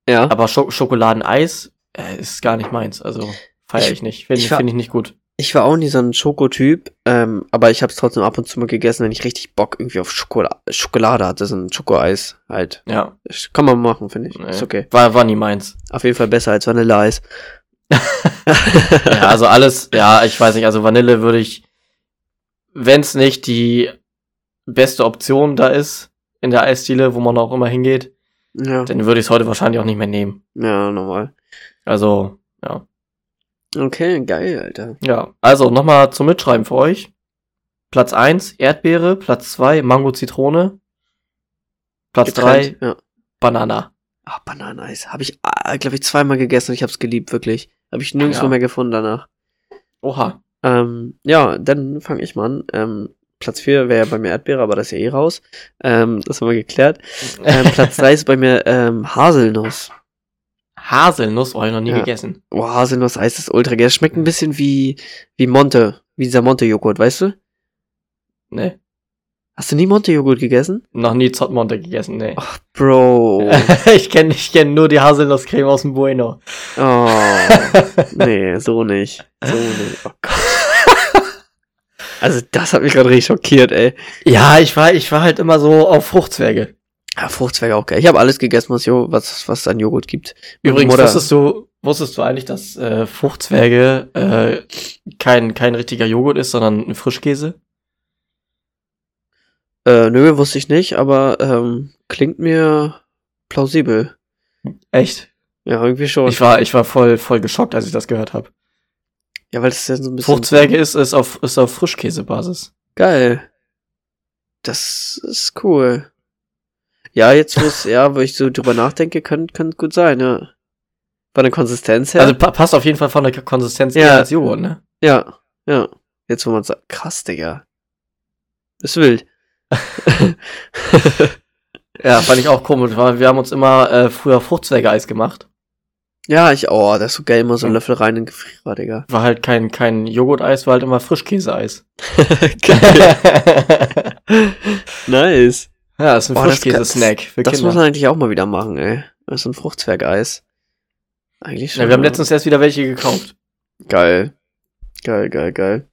Ja. aber Scho Schokoladeneis äh, ist gar nicht meins. Also feiere Ich- ich nicht, finde ich find ich nicht gut. Ich war auch nie so ein Schokotyp, ähm, aber ich habe es trotzdem ab und zu mal gegessen, wenn ich richtig Bock irgendwie auf Schokola Schokolade hatte, so ein Schokoeis halt. Ja, Kann man machen, finde ich. nee. Ist okay. war, war nie meins. Auf jeden Fall besser als Vanilleeis. Ja, also alles, ja, ich weiß nicht, also Vanille würde ich, wenn es nicht die beste Option da ist in der Eisdiele, wo man auch immer hingeht, ja, dann würde ich es heute wahrscheinlich auch nicht mehr nehmen. ja, normal. Also, ja. Okay, geil, Alter. Ja, also nochmal zum Mitschreiben für euch. Platz 1 Erdbeere, Platz 2 Mango Zitrone, Platz 3 Getrennt, Ja. Banana. Ah, Bananeneis. Habe ich, ah, glaube ich, zweimal gegessen und ich habe es geliebt, wirklich. Habe ich nirgendwo Ja. mehr gefunden danach. Oha. Ähm, ja, dann fange ich mal an. Ähm, Platz 4 wäre ja bei mir Erdbeere, aber das ist ja eh raus. Ähm, das haben wir geklärt. Ähm, Platz 3 ist bei mir ähm, Haselnuss. Haselnuss, oh, ich noch nie Ja. gegessen. Oh, Haselnuss-Eis ist ultra geil. Schmeckt ein bisschen wie, wie Monte. Wie dieser Monte-Joghurt, weißt du? Ne, Hast du nie Monte-Joghurt gegessen? noch nie Zottmonte gegessen, ne. Ach, Bro. ich kenne ich kenn nur die Haselnusscreme aus dem Bueno. Oh. Nee, so nicht. So nicht. Oh Gott. Also, das hat mich gerade richtig schockiert, ey. ja, ich war, ich war halt immer so auf Fruchtzwerge. Ja, Fruchtzwerge auch geil. Ich habe alles gegessen, was, Jo- was, was es an Joghurt gibt. Übrigens, Mutter- wusstest du, wusstest du eigentlich, dass äh, Fruchtzwerge äh, kein, kein richtiger Joghurt ist, sondern ein Frischkäse? Äh, nö, wusste ich nicht, aber ähm, klingt mir plausibel. Echt? Ja, irgendwie schon. Ich war, ich war voll, voll geschockt, als ich das gehört habe. Ja, weil das ja so ein bisschen Fruchtzwerge ist, ist auf, ist auf Frischkäsebasis. geil. Das ist cool. Ja, jetzt es, ja, wo ich so drüber nachdenke, könnte könnte gut sein, ja. Von der Konsistenz her. Also pa passt auf jeden Fall von der Konsistenz Ja. eher als Joghurt, ne? ja, ja. Jetzt wo man sagt, krass, Digga. Ist wild. Ja, fand ich auch komisch, weil wir haben uns immer äh, früher Fruchtzwerge-Eis gemacht. Ja, ich, oh, das ist so geil, immer so ein Löffel rein in Gefrierer, Digga. War halt kein, kein Joghurt-Eis, war halt immer Frischkäse-Eis. geil. nice. Ja, ist ein das Frischkäse-Snack für Das Kinder. muss man eigentlich auch mal wieder machen, ey. Das ist ein Fruchtzwergeis. Eigentlich schon. ja, wir haben letztens erst wieder welche gekauft. Geil. Geil, geil, geil.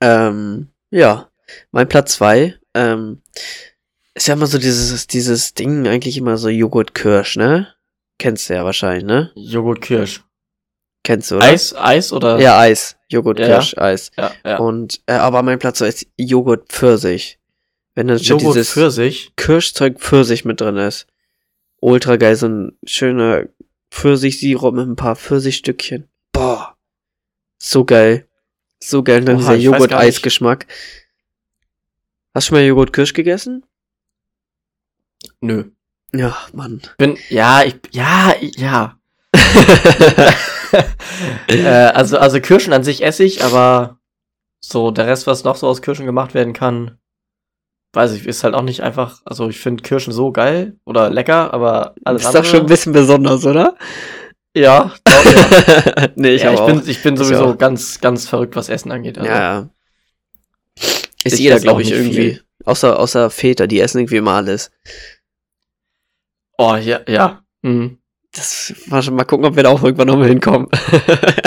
Ähm, ja. Mein Platz zwei ähm, ist ja immer so dieses, dieses Ding, eigentlich immer so Joghurt-Kirsch, ne? Kennst du ja wahrscheinlich, ne? Joghurt Kirsch. Kennst du, oder? Eis, Eis oder? Ja, Eis. Joghurt-Kirsch, Eis. ja, ja. Und, äh, aber mein Platz zwei ist Joghurt-Pfirsich. Wenn dann Joghurt dieses Pfirsich. Kirschzeug Pfirsich mit drin ist. Ultra geil, so ein schöner Pfirsichsirup mit ein paar Pfirsichstückchen. Boah. So geil. So geil. Dann dieser. Joghurt-Eis-Geschmack. Hast du schon mal Joghurt-Kirsch gegessen? Nö. Ja, Mann. Bin, ja, ich, ja, ich- ja. äh, also, also Kirschen an sich esse ich, aber so der Rest, was noch so aus Kirschen gemacht werden kann, weiß ich, ist halt auch nicht einfach. Also ich finde Kirschen so geil oder lecker, aber alles ist andere. doch schon ein bisschen besonders, oder? ja, glaub, ja. nee, ich, ja, ich auch. bin, ich bin Ich sowieso auch. ganz, ganz verrückt, was Essen angeht. Also. ja. Ist Ich jeder, glaube ich, irgendwie. viel. Außer, außer Väter, die essen irgendwie immer alles. Oh, ja, ja. Mhm. Das, mal, schon mal gucken, ob wir da auch irgendwann nochmal hinkommen.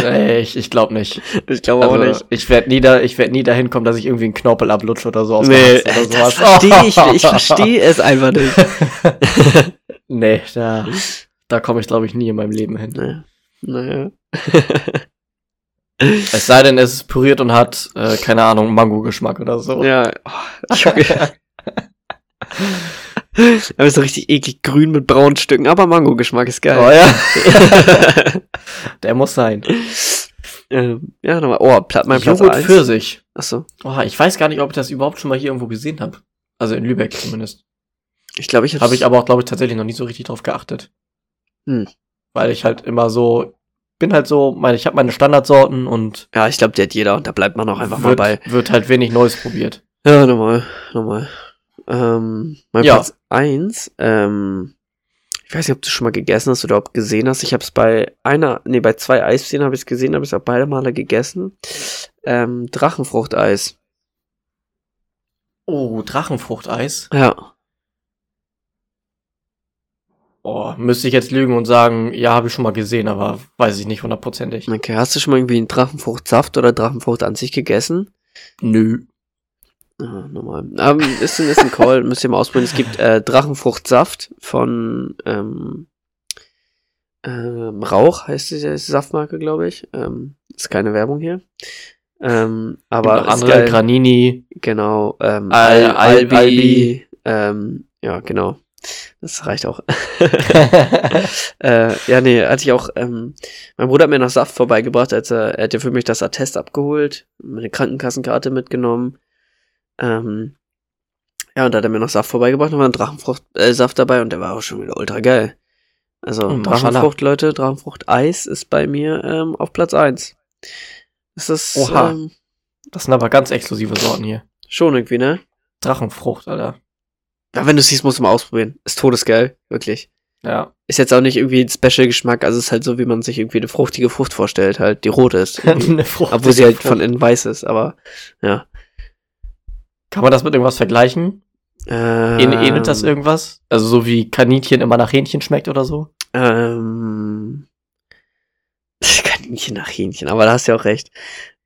Nee, ich, ich glaube nicht. ich glaube Also, auch nicht. Ich werde nie, da, ich werd nie dahin kommen, dass ich irgendwie einen Knorpel ablutsche oder so aus Nee, oder das sowas. verstehe ich, ich verstehe es einfach nicht. Nee, da, da komme ich, glaube ich, nie in meinem Leben hin. Naja. Naja. Es sei denn, es ist püriert und hat, äh, keine Ahnung, Mango-Geschmack oder so. Ja. Oh. Aber ist so richtig eklig grün mit braunen Stücken, aber Mango-Geschmack ist Oh geil. ja. Der muss sein. ähm, ja, nochmal. Oh, Pla mein Platz Joghurt 1. Pfirsich. Achso. Oh, ich weiß gar nicht, ob ich das überhaupt schon mal hier irgendwo gesehen habe. Also in Lübeck zumindest. Ich glaube, ich hab's- Habe ich aber auch, glaube ich, tatsächlich noch nie so richtig drauf geachtet. Hm. Weil ich halt immer so, bin halt so, meine, ich habe meine Standardsorten und Ja, ich glaube, die hat jeder und da bleibt man auch einfach mal wird, bei. wird halt wenig Neues probiert. Ja, nochmal. Nochmal. Ähm, mein Ja. Platz 1, ähm, ich weiß nicht, ob du schon mal gegessen hast oder ob gesehen hast. Ich habe es bei einer, nee, bei zwei Eisdielen habe ich es gesehen, habe ich es auch beide Male gegessen. Ähm, Drachenfruchteis. Oh, Drachenfruchteis. Ja. Oh, müsste ich jetzt lügen und sagen, ja, habe ich schon mal gesehen, aber weiß ich nicht hundertprozentig. Okay, hast du schon mal irgendwie einen Drachenfruchtsaft oder Drachenfrucht an sich gegessen? Nö. Ah, normal. Ähm, ist ein, ist ein Call, müsst ihr mal ausprobieren. Es gibt äh, Drachenfruchtsaft von ähm, ähm, Rauch, heißt die die Saftmarke, glaube ich. Ähm, ist keine Werbung hier. Ähm, aber Aber ist andere, geil. Granini. Genau. Ähm, Al- Al Albi. Albi. Ähm, ja, genau. Das reicht auch. äh, ja, nee, als ich auch, ähm, mein Bruder hat mir noch Saft vorbeigebracht, als er, er hat ja für mich das Attest abgeholt, meine Krankenkassenkarte mitgenommen. Ähm, ja, und da hat er mir noch Saft vorbeigebracht, da war ein Drachenfrucht, äh, Saft dabei und der war auch schon wieder ultra geil. Also, Oh. Drachenfrucht, Leute, Drachenfrucht Eis ist bei mir, ähm, auf Platz eins. Das ist, Oha. ähm, Das sind aber ganz exklusive Sorten hier. schon irgendwie, ne? Drachenfrucht, Alter. Ja, wenn du siehst, musst du mal ausprobieren. Ist todesgeil, wirklich. Ja. Ist jetzt auch nicht irgendwie ein Special-Geschmack, also ist halt so, wie man sich irgendwie eine fruchtige Frucht vorstellt, halt, die rot ist. Eine Frucht. Obwohl sie halt von innen weiß ist, aber ja. Kann man das mit irgendwas vergleichen? Ähm, Ähnelt das irgendwas? Also so wie Kaninchen immer nach Hähnchen schmeckt oder so? Ähm, Kaninchen nach Hähnchen, aber da hast du ja auch recht.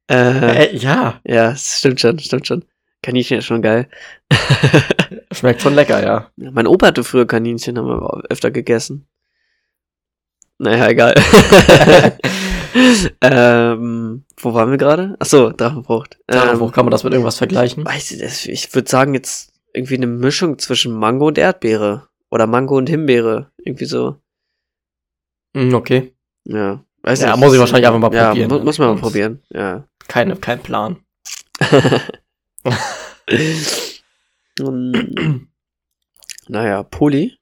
Äh, Äh, ja. ja, stimmt schon, stimmt schon. Kaninchen ist schon geil. Schmeckt schon lecker, ja. Ja, Mein Opa hatte früher Kaninchen, haben wir öfter gegessen. Naja, egal. ähm, wo waren wir gerade? Achso, Drachenfrucht. Drachenfrucht, Ähm, kann man das mit irgendwas vergleichen? weiß ich, ich würde sagen jetzt irgendwie eine Mischung zwischen Mango und Erdbeere. Oder Mango und Himbeere. Irgendwie so. Hm, okay. Ja. Weiß Ja, nicht. muss ich wahrscheinlich einfach mal ja, probieren. Mu muss man mal probieren. Ja. Keine, kein Plan. Naja, Poli.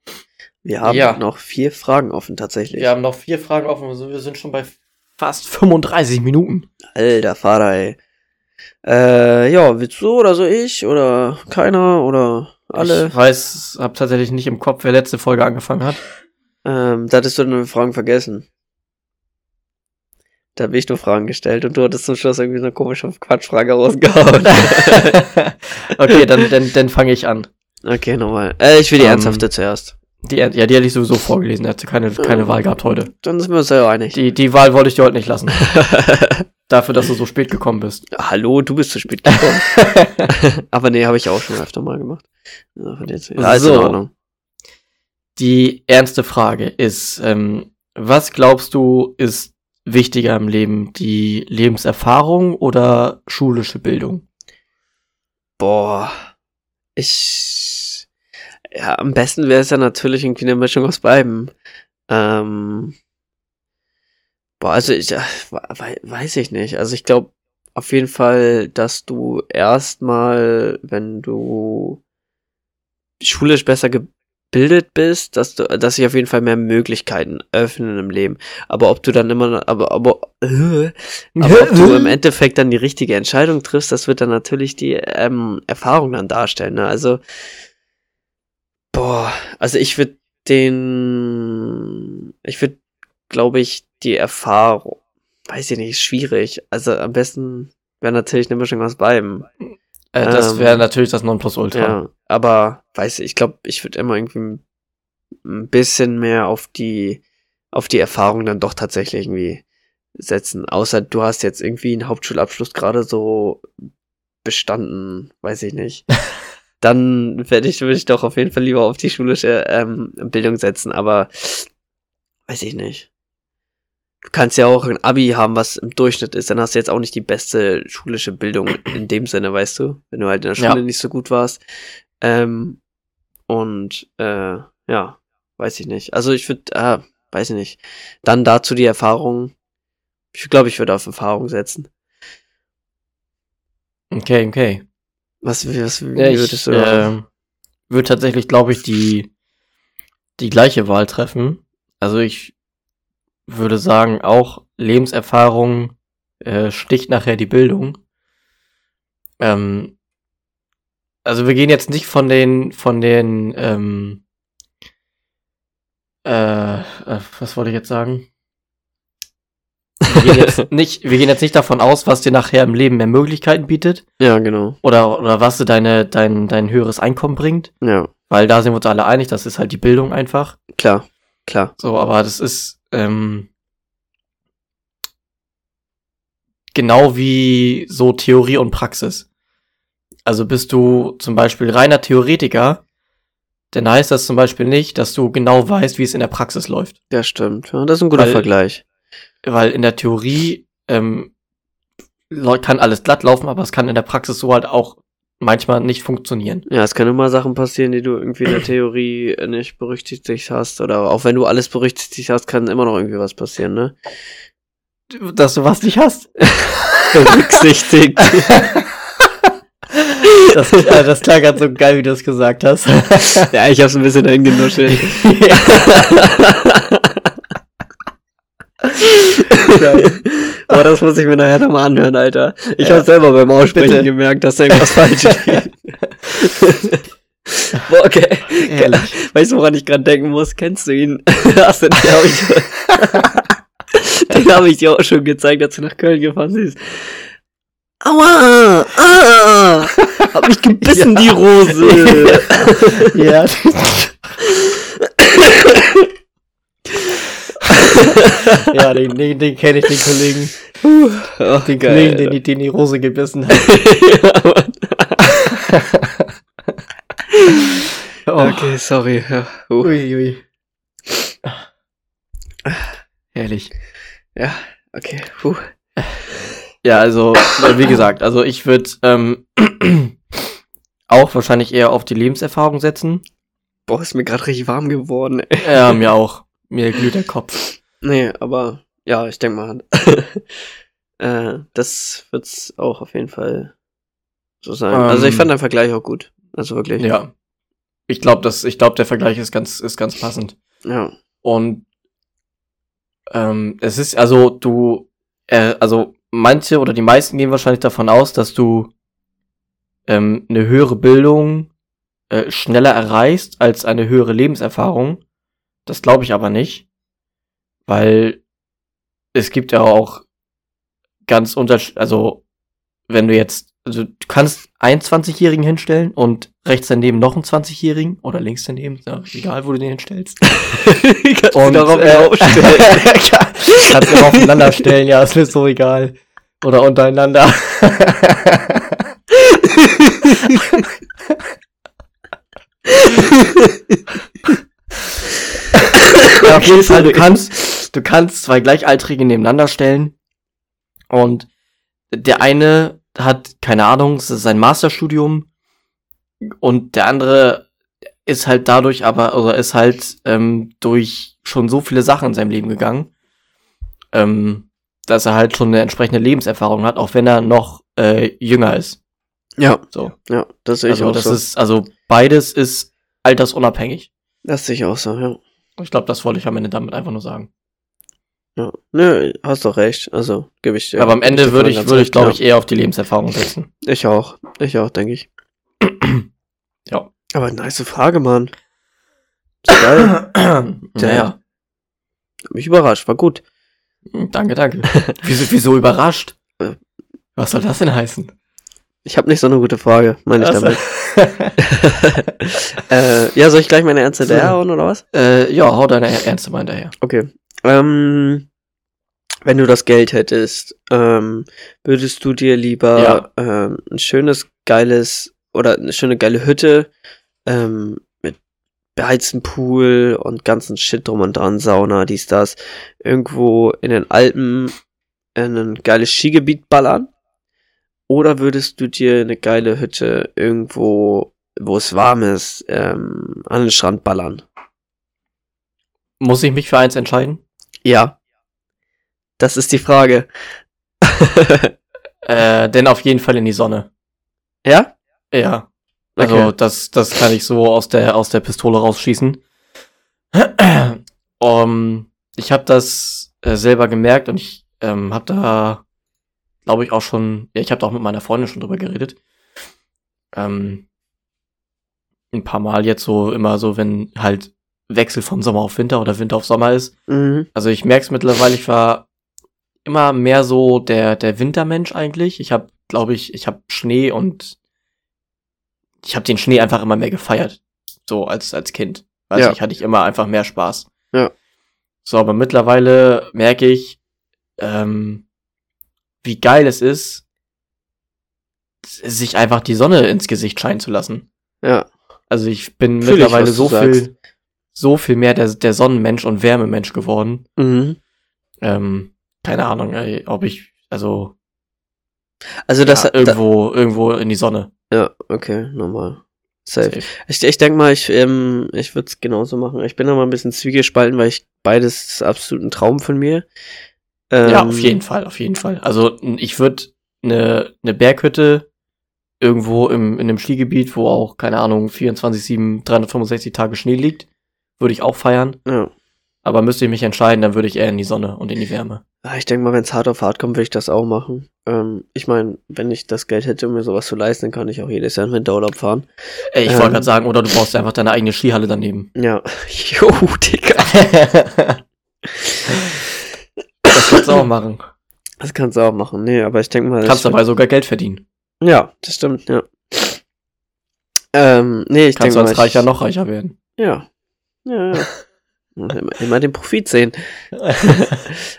Wir haben Ja. noch vier Fragen offen tatsächlich. Wir haben noch vier Fragen offen. Wir sind schon bei fast 35 Minuten. Alter Vater, ey. Äh, ja, willst du oder so ich? Oder keiner? Oder alle. Ich weiß, hab tatsächlich nicht im Kopf, wer letzte Folge angefangen hat. Ähm, da hattest du deine Fragen vergessen. Da habe ich nur Fragen gestellt und du hattest zum Schluss irgendwie so eine komische Quatschfrage rausgehauen. okay, dann, dann, dann fange ich an. okay, nochmal. Äh, ich will die Ähm, ernsthafte zuerst. Die, ja, die hätte ich sowieso vorgelesen. Er hatte keine, keine. Wahl gehabt heute. Dann sind wir uns ja einig. Die, die Wahl wollte ich dir heute nicht lassen. Dafür, dass du so spät gekommen bist. Hallo, du bist zu spät gekommen. Aber nee, habe ich auch schon öfter mal gemacht. Ja, So. Die ernste Frage ist, ähm, was glaubst du ist wichtiger im Leben? Die Lebenserfahrung oder schulische Bildung? Boah. Ich. Ja, am besten wäre es ja natürlich irgendwie eine Mischung aus beiden. Ähm. Boah, also ich wei- weiß ich nicht. Also ich glaube auf jeden Fall, dass du erstmal, wenn du schulisch besser gebildet bist, dass du, dass sich auf jeden Fall mehr Möglichkeiten öffnen im Leben. Aber ob du dann immer, aber, aber, äh, aber ob du im Endeffekt dann die richtige Entscheidung triffst, das wird dann natürlich die ähm, Erfahrung dann darstellen. Ne? Also, boah, also ich würde den, ich würde, glaube ich, die Erfahrung, weiß ich nicht, schwierig. Also am besten wäre natürlich eine Mischung aus beidem. Äh, das Ähm, wäre natürlich das Nonplusultra. Ja, aber weiß ich, ich glaube, ich würde immer irgendwie ein- ein bisschen mehr auf die auf die Erfahrung dann doch tatsächlich irgendwie setzen. Außer du hast jetzt irgendwie einen Hauptschulabschluss gerade so bestanden, weiß ich nicht. Dann werde ich, würde ich doch auf jeden Fall lieber auf die schulische ähm, Bildung setzen, aber weiß ich nicht. Du kannst ja auch ein Abi haben, was im Durchschnitt ist, dann hast du jetzt auch nicht die beste schulische Bildung in dem Sinne, weißt du? Wenn du halt in der Ja. Schule nicht so gut warst. Ähm, und äh, ja, weiß ich nicht. Also ich würde, äh, weiß ich nicht. Dann dazu die Erfahrung. Ich glaube, ich würde auf Erfahrung setzen. Okay, okay. Was, was Ja, ich würdest du da? äh, würde tatsächlich, glaube ich, die, die gleiche Wahl treffen. Also ich würde sagen, auch Lebenserfahrung äh, sticht nachher die Bildung. Ähm, also wir gehen jetzt nicht von den, von den, ähm, äh, äh, was wollte ich jetzt sagen? Wir gehen jetzt nicht, wir gehen jetzt nicht davon aus, was dir nachher im Leben mehr Möglichkeiten bietet Ja, genau. oder, oder was dir deine, dein, dein höheres Einkommen bringt, Ja, weil da sind wir uns alle einig, das ist halt die Bildung einfach. klar, klar. So, aber das ist ähm, genau wie so Theorie und Praxis. Also bist du zum Beispiel reiner Theoretiker, dann heißt das zum Beispiel nicht, dass du genau weißt, wie es in der Praxis läuft. Ja, stimmt. Ja, das ist ein guter Weil- Vergleich. Weil in der Theorie ähm, kann alles glatt laufen, aber es kann in der Praxis so halt auch manchmal nicht funktionieren. Ja, es können immer Sachen passieren, die du irgendwie in der Theorie nicht berücksichtigt hast. Oder auch wenn du alles berücksichtigt hast, kann immer noch irgendwie was passieren, ne? Dass du was nicht hast. Berücksichtigt. Das, äh, das klang gerade so geil, wie du es gesagt hast. ja, ich hab's ein bisschen dahin genuschelt. Aber das muss ich mir nachher nochmal anhören, Alter. Ich Ja. hab selber beim Aussprechen Bitte. gemerkt, dass da irgendwas falsch ist. Boah, okay. Ehrlich. Weißt du, woran ich gerade denken muss? Kennst du ihn? Hast du den, hab ich, den habe ich dir auch schon gezeigt, als du nach Köln gefahren bist. Aua! Ah! Hab mich gebissen, Ja. die Rose! Ja. ja, den, den, den kenne ich, den Kollegen. oh, Den Kollegen, den, die- den die Rose gebissen hat. ja. Oh. Okay, sorry. Ja, uh, Ui, ui. Herrlich. ja okay. Puh. Ja, also, äh, wie gesagt, also ich würde ähm, auch wahrscheinlich eher auf die Lebenserfahrung setzen. Boah, ist mir gerade richtig warm geworden. Ey. Ja, mir auch. Mir glüht der Kopf. Nee, aber ja, ich denke mal, äh, das wird's auch auf jeden Fall so sein. also ich Ähm, fand den Vergleich auch gut. Also wirklich. Ja. Ich glaube, dass ich glaube, der Vergleich ist ganz ist ganz passend. Ja. Und ähm, es ist also du äh, also manche oder die meisten gehen wahrscheinlich davon aus, dass du ähm, eine höhere Bildung äh, schneller erreichst als eine höhere Lebenserfahrung. Das glaube ich aber nicht, weil es gibt ja auch ganz unterschiedlich, also wenn du jetzt, also du kannst einen 20-Jährigen hinstellen und rechts daneben noch einen 20-Jährigen oder links daneben, ja egal, wo du den hinstellst. kannst Und, du darauf äh, kannst du auch aufeinander stellen, ja, ist mir so egal. Oder untereinander. ja, auf jeden Fall, du kannst, du kannst zwei Gleichaltrige nebeneinander stellen und der eine hat, keine Ahnung, es ist sein Masterstudium und der andere ist halt dadurch aber, oder ist halt ähm, durch schon so viele Sachen in seinem Leben gegangen, ähm, dass er halt schon eine entsprechende Lebenserfahrung hat, auch wenn er noch äh, jünger ist. Ja, So. ja, das sehe ich Also auch das so. ist, also beides ist altersunabhängig. das sehe ich auch so, ja. Ich glaube, das wollte ich am Ende damit einfach nur sagen. ja. Nö, hast doch recht. Also, gebe ich dir. Aber am Ende würde ich, würde ich, glaube ja. ich, eher auf die Lebenserfahrung setzen. Ich auch. Ich auch, denke ich. Ja. Aber nice Frage, Mann. Geil. naja. Hat mich überrascht, war gut. Danke, danke. wieso, wieso überrascht? Äh. Was soll das denn heißen? Ich habe nicht so eine gute Frage, meine ich Also- damit. äh, ja, soll ich gleich meine Ernste So. der hauen oder was? äh, ja, hau deine Ernste mal hinterher. Okay. Ähm, wenn du das Geld hättest, ähm, würdest du dir lieber Ja. ähm, ein schönes, geiles oder eine schöne, geile Hütte ähm, mit beheizten Pool und ganzen Shit drum und dran, Sauna, dies, das, irgendwo in den Alpen in ein geiles Skigebiet ballern? Oder würdest du dir eine geile Hütte irgendwo, wo es warm ist, ähm, an den Strand ballern? Muss ich mich für eins entscheiden? Ja. Das ist die Frage. Äh, denn auf jeden Fall in die Sonne. ja? Ja. Also Okay. das, das kann ich so aus der, aus der Pistole rausschießen. um, ich habe das äh, selber gemerkt und ich ähm, habe da, glaube ich, auch schon, ja, ich habe da auch mit meiner Freundin schon drüber geredet. Ähm, ein paar Mal jetzt so immer so, wenn halt Wechsel von Sommer auf Winter oder Winter auf Sommer ist. Mhm. Also ich merke es mittlerweile, ich war immer mehr so der, der Wintermensch eigentlich. Ich habe, glaube ich, ich habe Schnee und ich habe den Schnee einfach immer mehr gefeiert. So als, als Kind. Weiß Ja. ich, hatte ich immer einfach mehr Spaß. Ja. So, aber mittlerweile merke ich, ähm, wie geil es ist, sich einfach die Sonne ins Gesicht scheinen zu lassen. Ja. Also ich bin Fühl ich, mittlerweile du so sagst. viel, so viel mehr der, der Sonnenmensch und Wärmemensch geworden. Mhm. Ähm, keine Ahnung, ey, ob ich, also Also das ja, da, irgendwo, irgendwo in die Sonne. ja, okay, normal. Safe. Safe. Ich, ich denke mal, ich, ähm, ich würde es genauso machen. Ich bin da mal ein bisschen zwiegespalten, weil ich beides ist absolut ein Traum von mir. Ähm, ja, auf jeden Fall, auf jeden Fall. Also ich würde eine ne Berghütte irgendwo im, in einem Skigebiet, wo auch, keine Ahnung, 24, 7, 365 Tage Schnee liegt, würde ich auch feiern. Ja. Aber müsste ich mich entscheiden, dann würde ich eher in die Sonne und in die Wärme. Ich denke mal, wenn es hart auf hart kommt, würde ich das auch machen. Ähm, ich meine, wenn ich das Geld hätte, um mir sowas zu leisten, dann kann ich auch jedes Jahr in den Winterurlaub fahren. Ey, ich Ähm. wollte gerade sagen, oder du baust einfach deine eigene Skihalle daneben. Ja. Jo, Digga. das kannst du auch machen. Das kannst du auch machen. Nee, aber ich denke mal. Kannst dabei sogar Geld verdienen. Ja, das stimmt, ja. Ähm, nee, ich Kannst denke mal. als Reicher ich, noch reicher werden. Ja. Ja, ja. immer, immer den Profit sehen.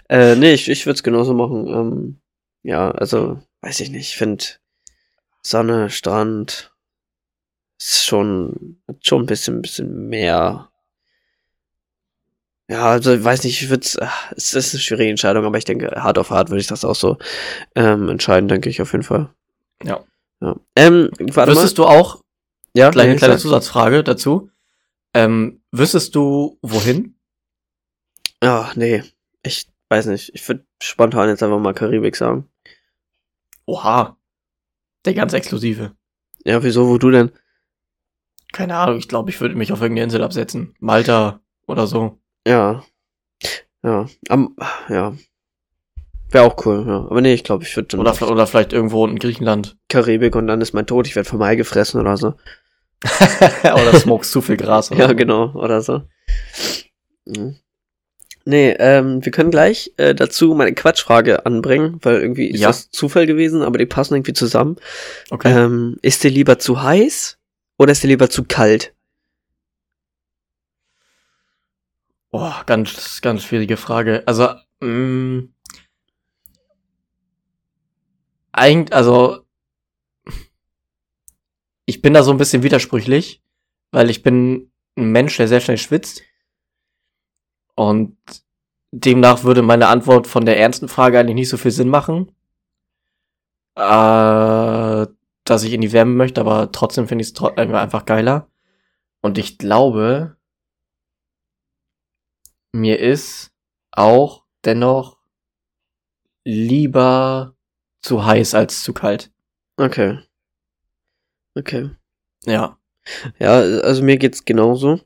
Äh, nee, ich, ich würde es genauso machen. Ähm, ja, also, weiß ich nicht. Ich finde Sonne, Strand ist schon, hat schon ein bisschen, bisschen mehr. Ja, also, ich weiß nicht, ich würde es ist eine schwierige Entscheidung, aber ich denke, hart auf hart würde ich das auch so ähm, entscheiden, denke ich auf jeden Fall. Ja. ja. Ähm, warte Wüsstest du auch, ja, kleine, kleine. Zusatzfrage dazu, ähm, wüsstest du, wohin? Ja, nee, ich weiß nicht. Ich würde spontan jetzt einfach mal Karibik sagen. Oha. Der ganz exklusive. Ja, wieso, wo du denn? Keine Ahnung, ich glaube, ich würde mich auf irgendeine Insel absetzen. Malta oder so. Ja. Ja. Am, ja. Wäre auch cool, ja. Aber nee, ich glaube, ich würde Oder, oder vielleicht irgendwo in Griechenland. Karibik und dann ist mein Tod, ich werde vom Hai gefressen oder so. oder smokest zu viel Gras. Oder ja, genau, oder so. Mhm. Nee, ähm, wir können gleich äh, dazu meine Quatschfrage anbringen, weil irgendwie ist ja. das Zufall gewesen, aber die passen irgendwie zusammen. Okay. Ähm, ist dir lieber zu heiß oder ist dir lieber zu kalt? Boah, ganz, ganz schwierige Frage. Also, mh, mm, eigentlich, also, ich bin da so ein bisschen widersprüchlich, weil ich bin ein Mensch, der sehr schnell schwitzt. Und demnach würde meine Antwort von der ernsten Frage eigentlich nicht so viel Sinn machen. Äh, dass ich in die Wärme möchte, aber trotzdem finde ich es einfach geiler. Und ich glaube, mir ist auch dennoch lieber zu heiß als zu kalt. Okay. Okay. Ja. Ja, also mir geht's genauso.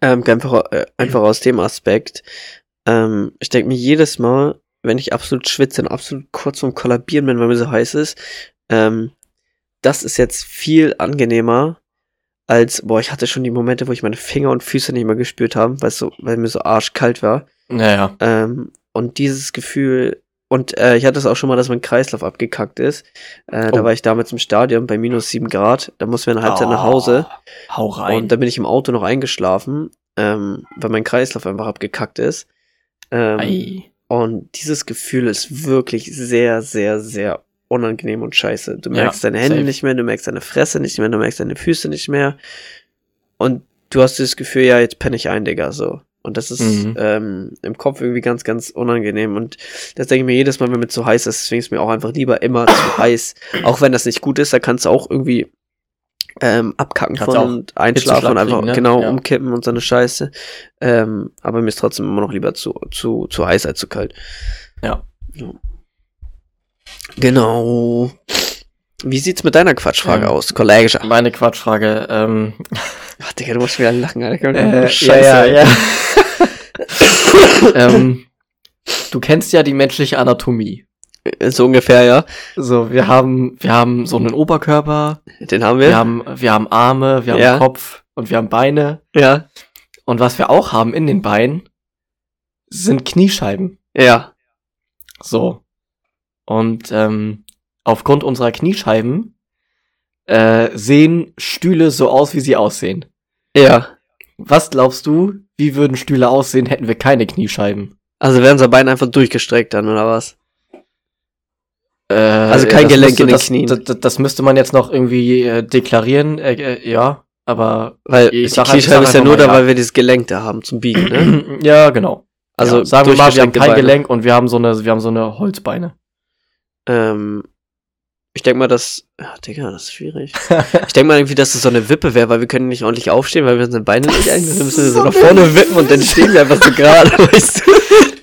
Ähm, einfach, äh, einfach aus dem Aspekt. Ähm, ich denke mir jedes Mal, wenn ich absolut schwitze und absolut kurz vorm Kollabieren bin, weil mir so heiß ist, ähm, das ist jetzt viel angenehmer als, boah, ich hatte schon die Momente, wo ich meine Finger und Füße nicht mehr gespürt habe, weil so, weil mir so arschkalt war. Naja. Ähm, und dieses Gefühl, und äh, ich hatte es auch schon mal, dass mein Kreislauf abgekackt ist. Äh, oh. Da war ich damals im Stadion bei minus sieben Grad. Da mussten wir eine Halbzeit oh, nach Hause. Hau rein. Und da bin ich im Auto noch eingeschlafen, ähm, weil mein Kreislauf einfach abgekackt ist. Ähm, und dieses Gefühl ist wirklich sehr, sehr, sehr unangenehm und scheiße. Du merkst ja, deine Hände safe. nicht mehr, du merkst deine Fresse nicht mehr, du merkst deine Füße nicht mehr. Und du hast das Gefühl, ja, jetzt penne ich ein, Digga, so. Und das ist mhm. ähm, im Kopf irgendwie ganz, ganz unangenehm. Und das denke ich mir jedes Mal, wenn mir zu heiß ist, deswegen ist mir auch einfach lieber immer zu heiß. Auch wenn das nicht gut ist, da kannst du auch irgendwie ähm, abkacken kannst von und einschlafen und einfach kriegen, ne? genau ja. umkippen und so eine Scheiße. Ähm, aber mir ist trotzdem immer noch lieber zu, zu, zu heiß als zu kalt. Ja. So. Genau. Wie sieht's mit deiner Quatschfrage ähm, aus, Kollege? Meine Quatschfrage, ähm. Ach, Digga, du musst wieder lachen, Alter. Äh, Scheiße. Ja, ja, ja. ähm, du kennst ja die menschliche Anatomie. So ungefähr, ja. So, wir haben, wir haben so einen Oberkörper. Den haben wir. Wir haben, wir haben Arme, wir haben ja. Kopf und wir haben Beine. Ja. Und was wir auch haben in den Beinen, sind Kniescheiben. Ja. So. Und ähm, aufgrund unserer Kniescheiben äh, sehen Stühle so aus, wie sie aussehen. Ja. Was glaubst du, wie würden Stühle aussehen, hätten wir keine Kniescheiben? Also wären unser Bein einfach durchgestreckt dann, oder was? Äh, also kein Gelenk müsste, in den das, Knien. Das, das, das, müsste man jetzt noch irgendwie äh, deklarieren, äh, äh, ja, aber weil ich die Kniescheibe ist ja nur da, weil wir dieses Gelenk da haben zum Biegen, ne? ja, genau. Also ja, sagen wir mal, wir haben kein Beine. Gelenk und wir haben so eine, wir haben so eine Holzbeine. Ähm, ich denke mal, dass. Ach, Digga, das ist schwierig. ich denke mal irgendwie, dass das so eine Wippe wäre, weil wir können nicht ordentlich aufstehen, weil wir unsere Beine nicht eigentlich. Dann müssen wir so nach vorne wippen und dann stehen wir einfach so gerade, weißt du?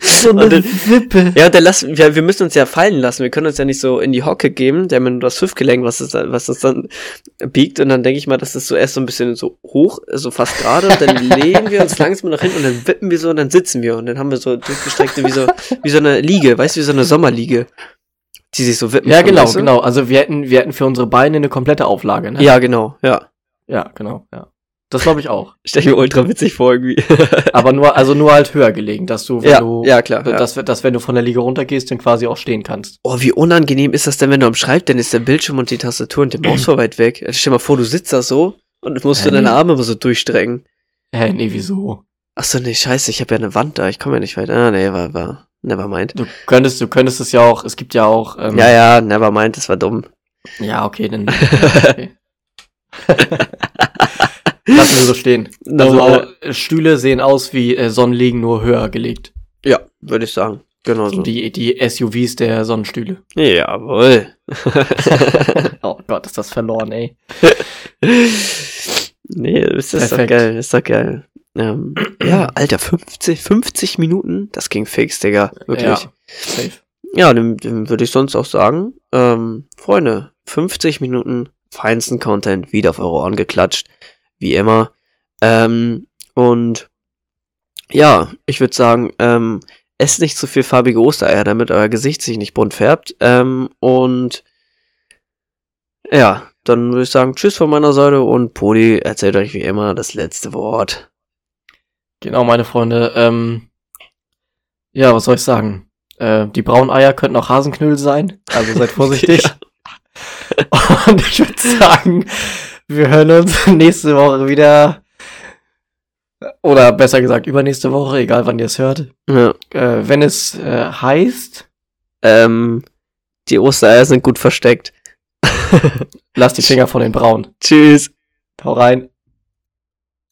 So eine dann, Wippe. Ja, dann lassen, wir, wir müssen uns ja fallen lassen. Wir können uns ja nicht so in die Hocke geben, der mit das Hüftgelenk, was das, was das dann biegt. Und dann denke ich mal, dass das so erst so ein bisschen so hoch, so fast gerade. Und dann lehnen wir uns langsam nach hinten und dann wippen wir so und dann sitzen wir. Und dann haben wir so durchgestreckte, wie so, wie so eine Liege, weißt du, wie so eine Sommerliege die sich so widmen. Ja, genau, weißt du? genau. Also wir hätten, wir hätten für unsere Beine eine komplette Auflage, ne? Ja, genau, ja. Ja, genau, ja. Das glaube ich auch. Stell mir ultra witzig vor irgendwie. Aber nur, also nur halt höher gelegen, dass du, wenn ja, du, ja, klar, dass, ja. dass wenn du von der Liege runtergehst, dann quasi auch stehen kannst. Oh, wie unangenehm ist das denn, wenn du am Schreibtisch ist der Bildschirm und die Tastatur und der Maus vor weit weg. Also stell dir mal vor, du sitzt da so und musst du deine Arme immer so durchstrecken. Hä, nee, wieso? Ach so, nee, scheiße, ich habe ja eine Wand da, ich komme ja nicht weiter. Ah, nee, war, war, Nevermind. Du könntest, du könntest es ja auch, es gibt ja auch. Ähm, ja, ja, nevermind, das war dumm. Ja, okay, dann. Okay. Lassen wir so stehen. Also äh, Stühle sehen aus wie äh, Sonnenliegen, nur höher gelegt. Ja, würde ich sagen. Genau so. Die, die SUVs der Sonnenstühle. Jawohl. oh Gott, ist das verloren, ey. nee, ist das Perfekt. doch geil, ist doch geil. Ähm, ja, Alter, 50, 50 Minuten, das ging fix, Digga. Wirklich. Ja, safe. Ja, dann, dann würde ich sonst auch sagen, ähm, Freunde, 50 Minuten feinsten Content wieder auf eure Ohren geklatscht. Wie immer. Ähm, und ja, ich würde sagen, ähm, esst nicht zu viel farbige Ostereier, damit euer Gesicht sich nicht bunt färbt. Ähm, und ja, dann würde ich sagen, tschüss von meiner Seite und Poli erzählt euch wie immer das letzte Wort. Genau, meine Freunde. Ähm, ja, was soll ich sagen? Äh, die braunen Eier könnten auch Hasenknödel sein, also seid vorsichtig. Und ich würde sagen, wir hören uns nächste Woche wieder. Oder besser gesagt, übernächste Woche, egal wann ihr es hört. Ja. Äh, wenn es äh, heißt, Ähm, die Ostereier sind gut versteckt. lasst die Finger von den Braunen. Tschüss. Hau rein.